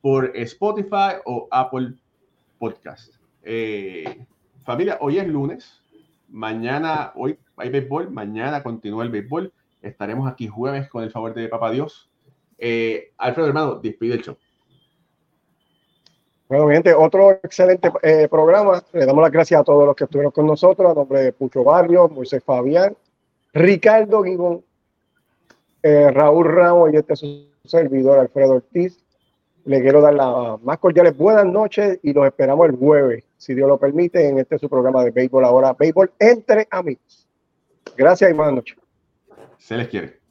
por Spotify o Apple Podcast. Eh, familia, hoy es lunes, mañana, hoy hay béisbol, mañana continúa el béisbol, estaremos aquí jueves con el favor de Papá Dios. Eh, Alfredo, hermano, despide el show. Bueno, gente, otro excelente eh, programa. Le damos las gracias a todos los que estuvieron con nosotros, a nombre de Pucho Barrio, Moisés Fabián, Ricardo Guigón, eh, Raúl Ramos y este su servidor Alfredo Ortiz. Le quiero dar las más cordiales buenas noches y los esperamos el jueves, si Dios lo permite, en este su programa de béisbol ahora, béisbol entre amigos. Gracias y buenas noches. Se les quiere.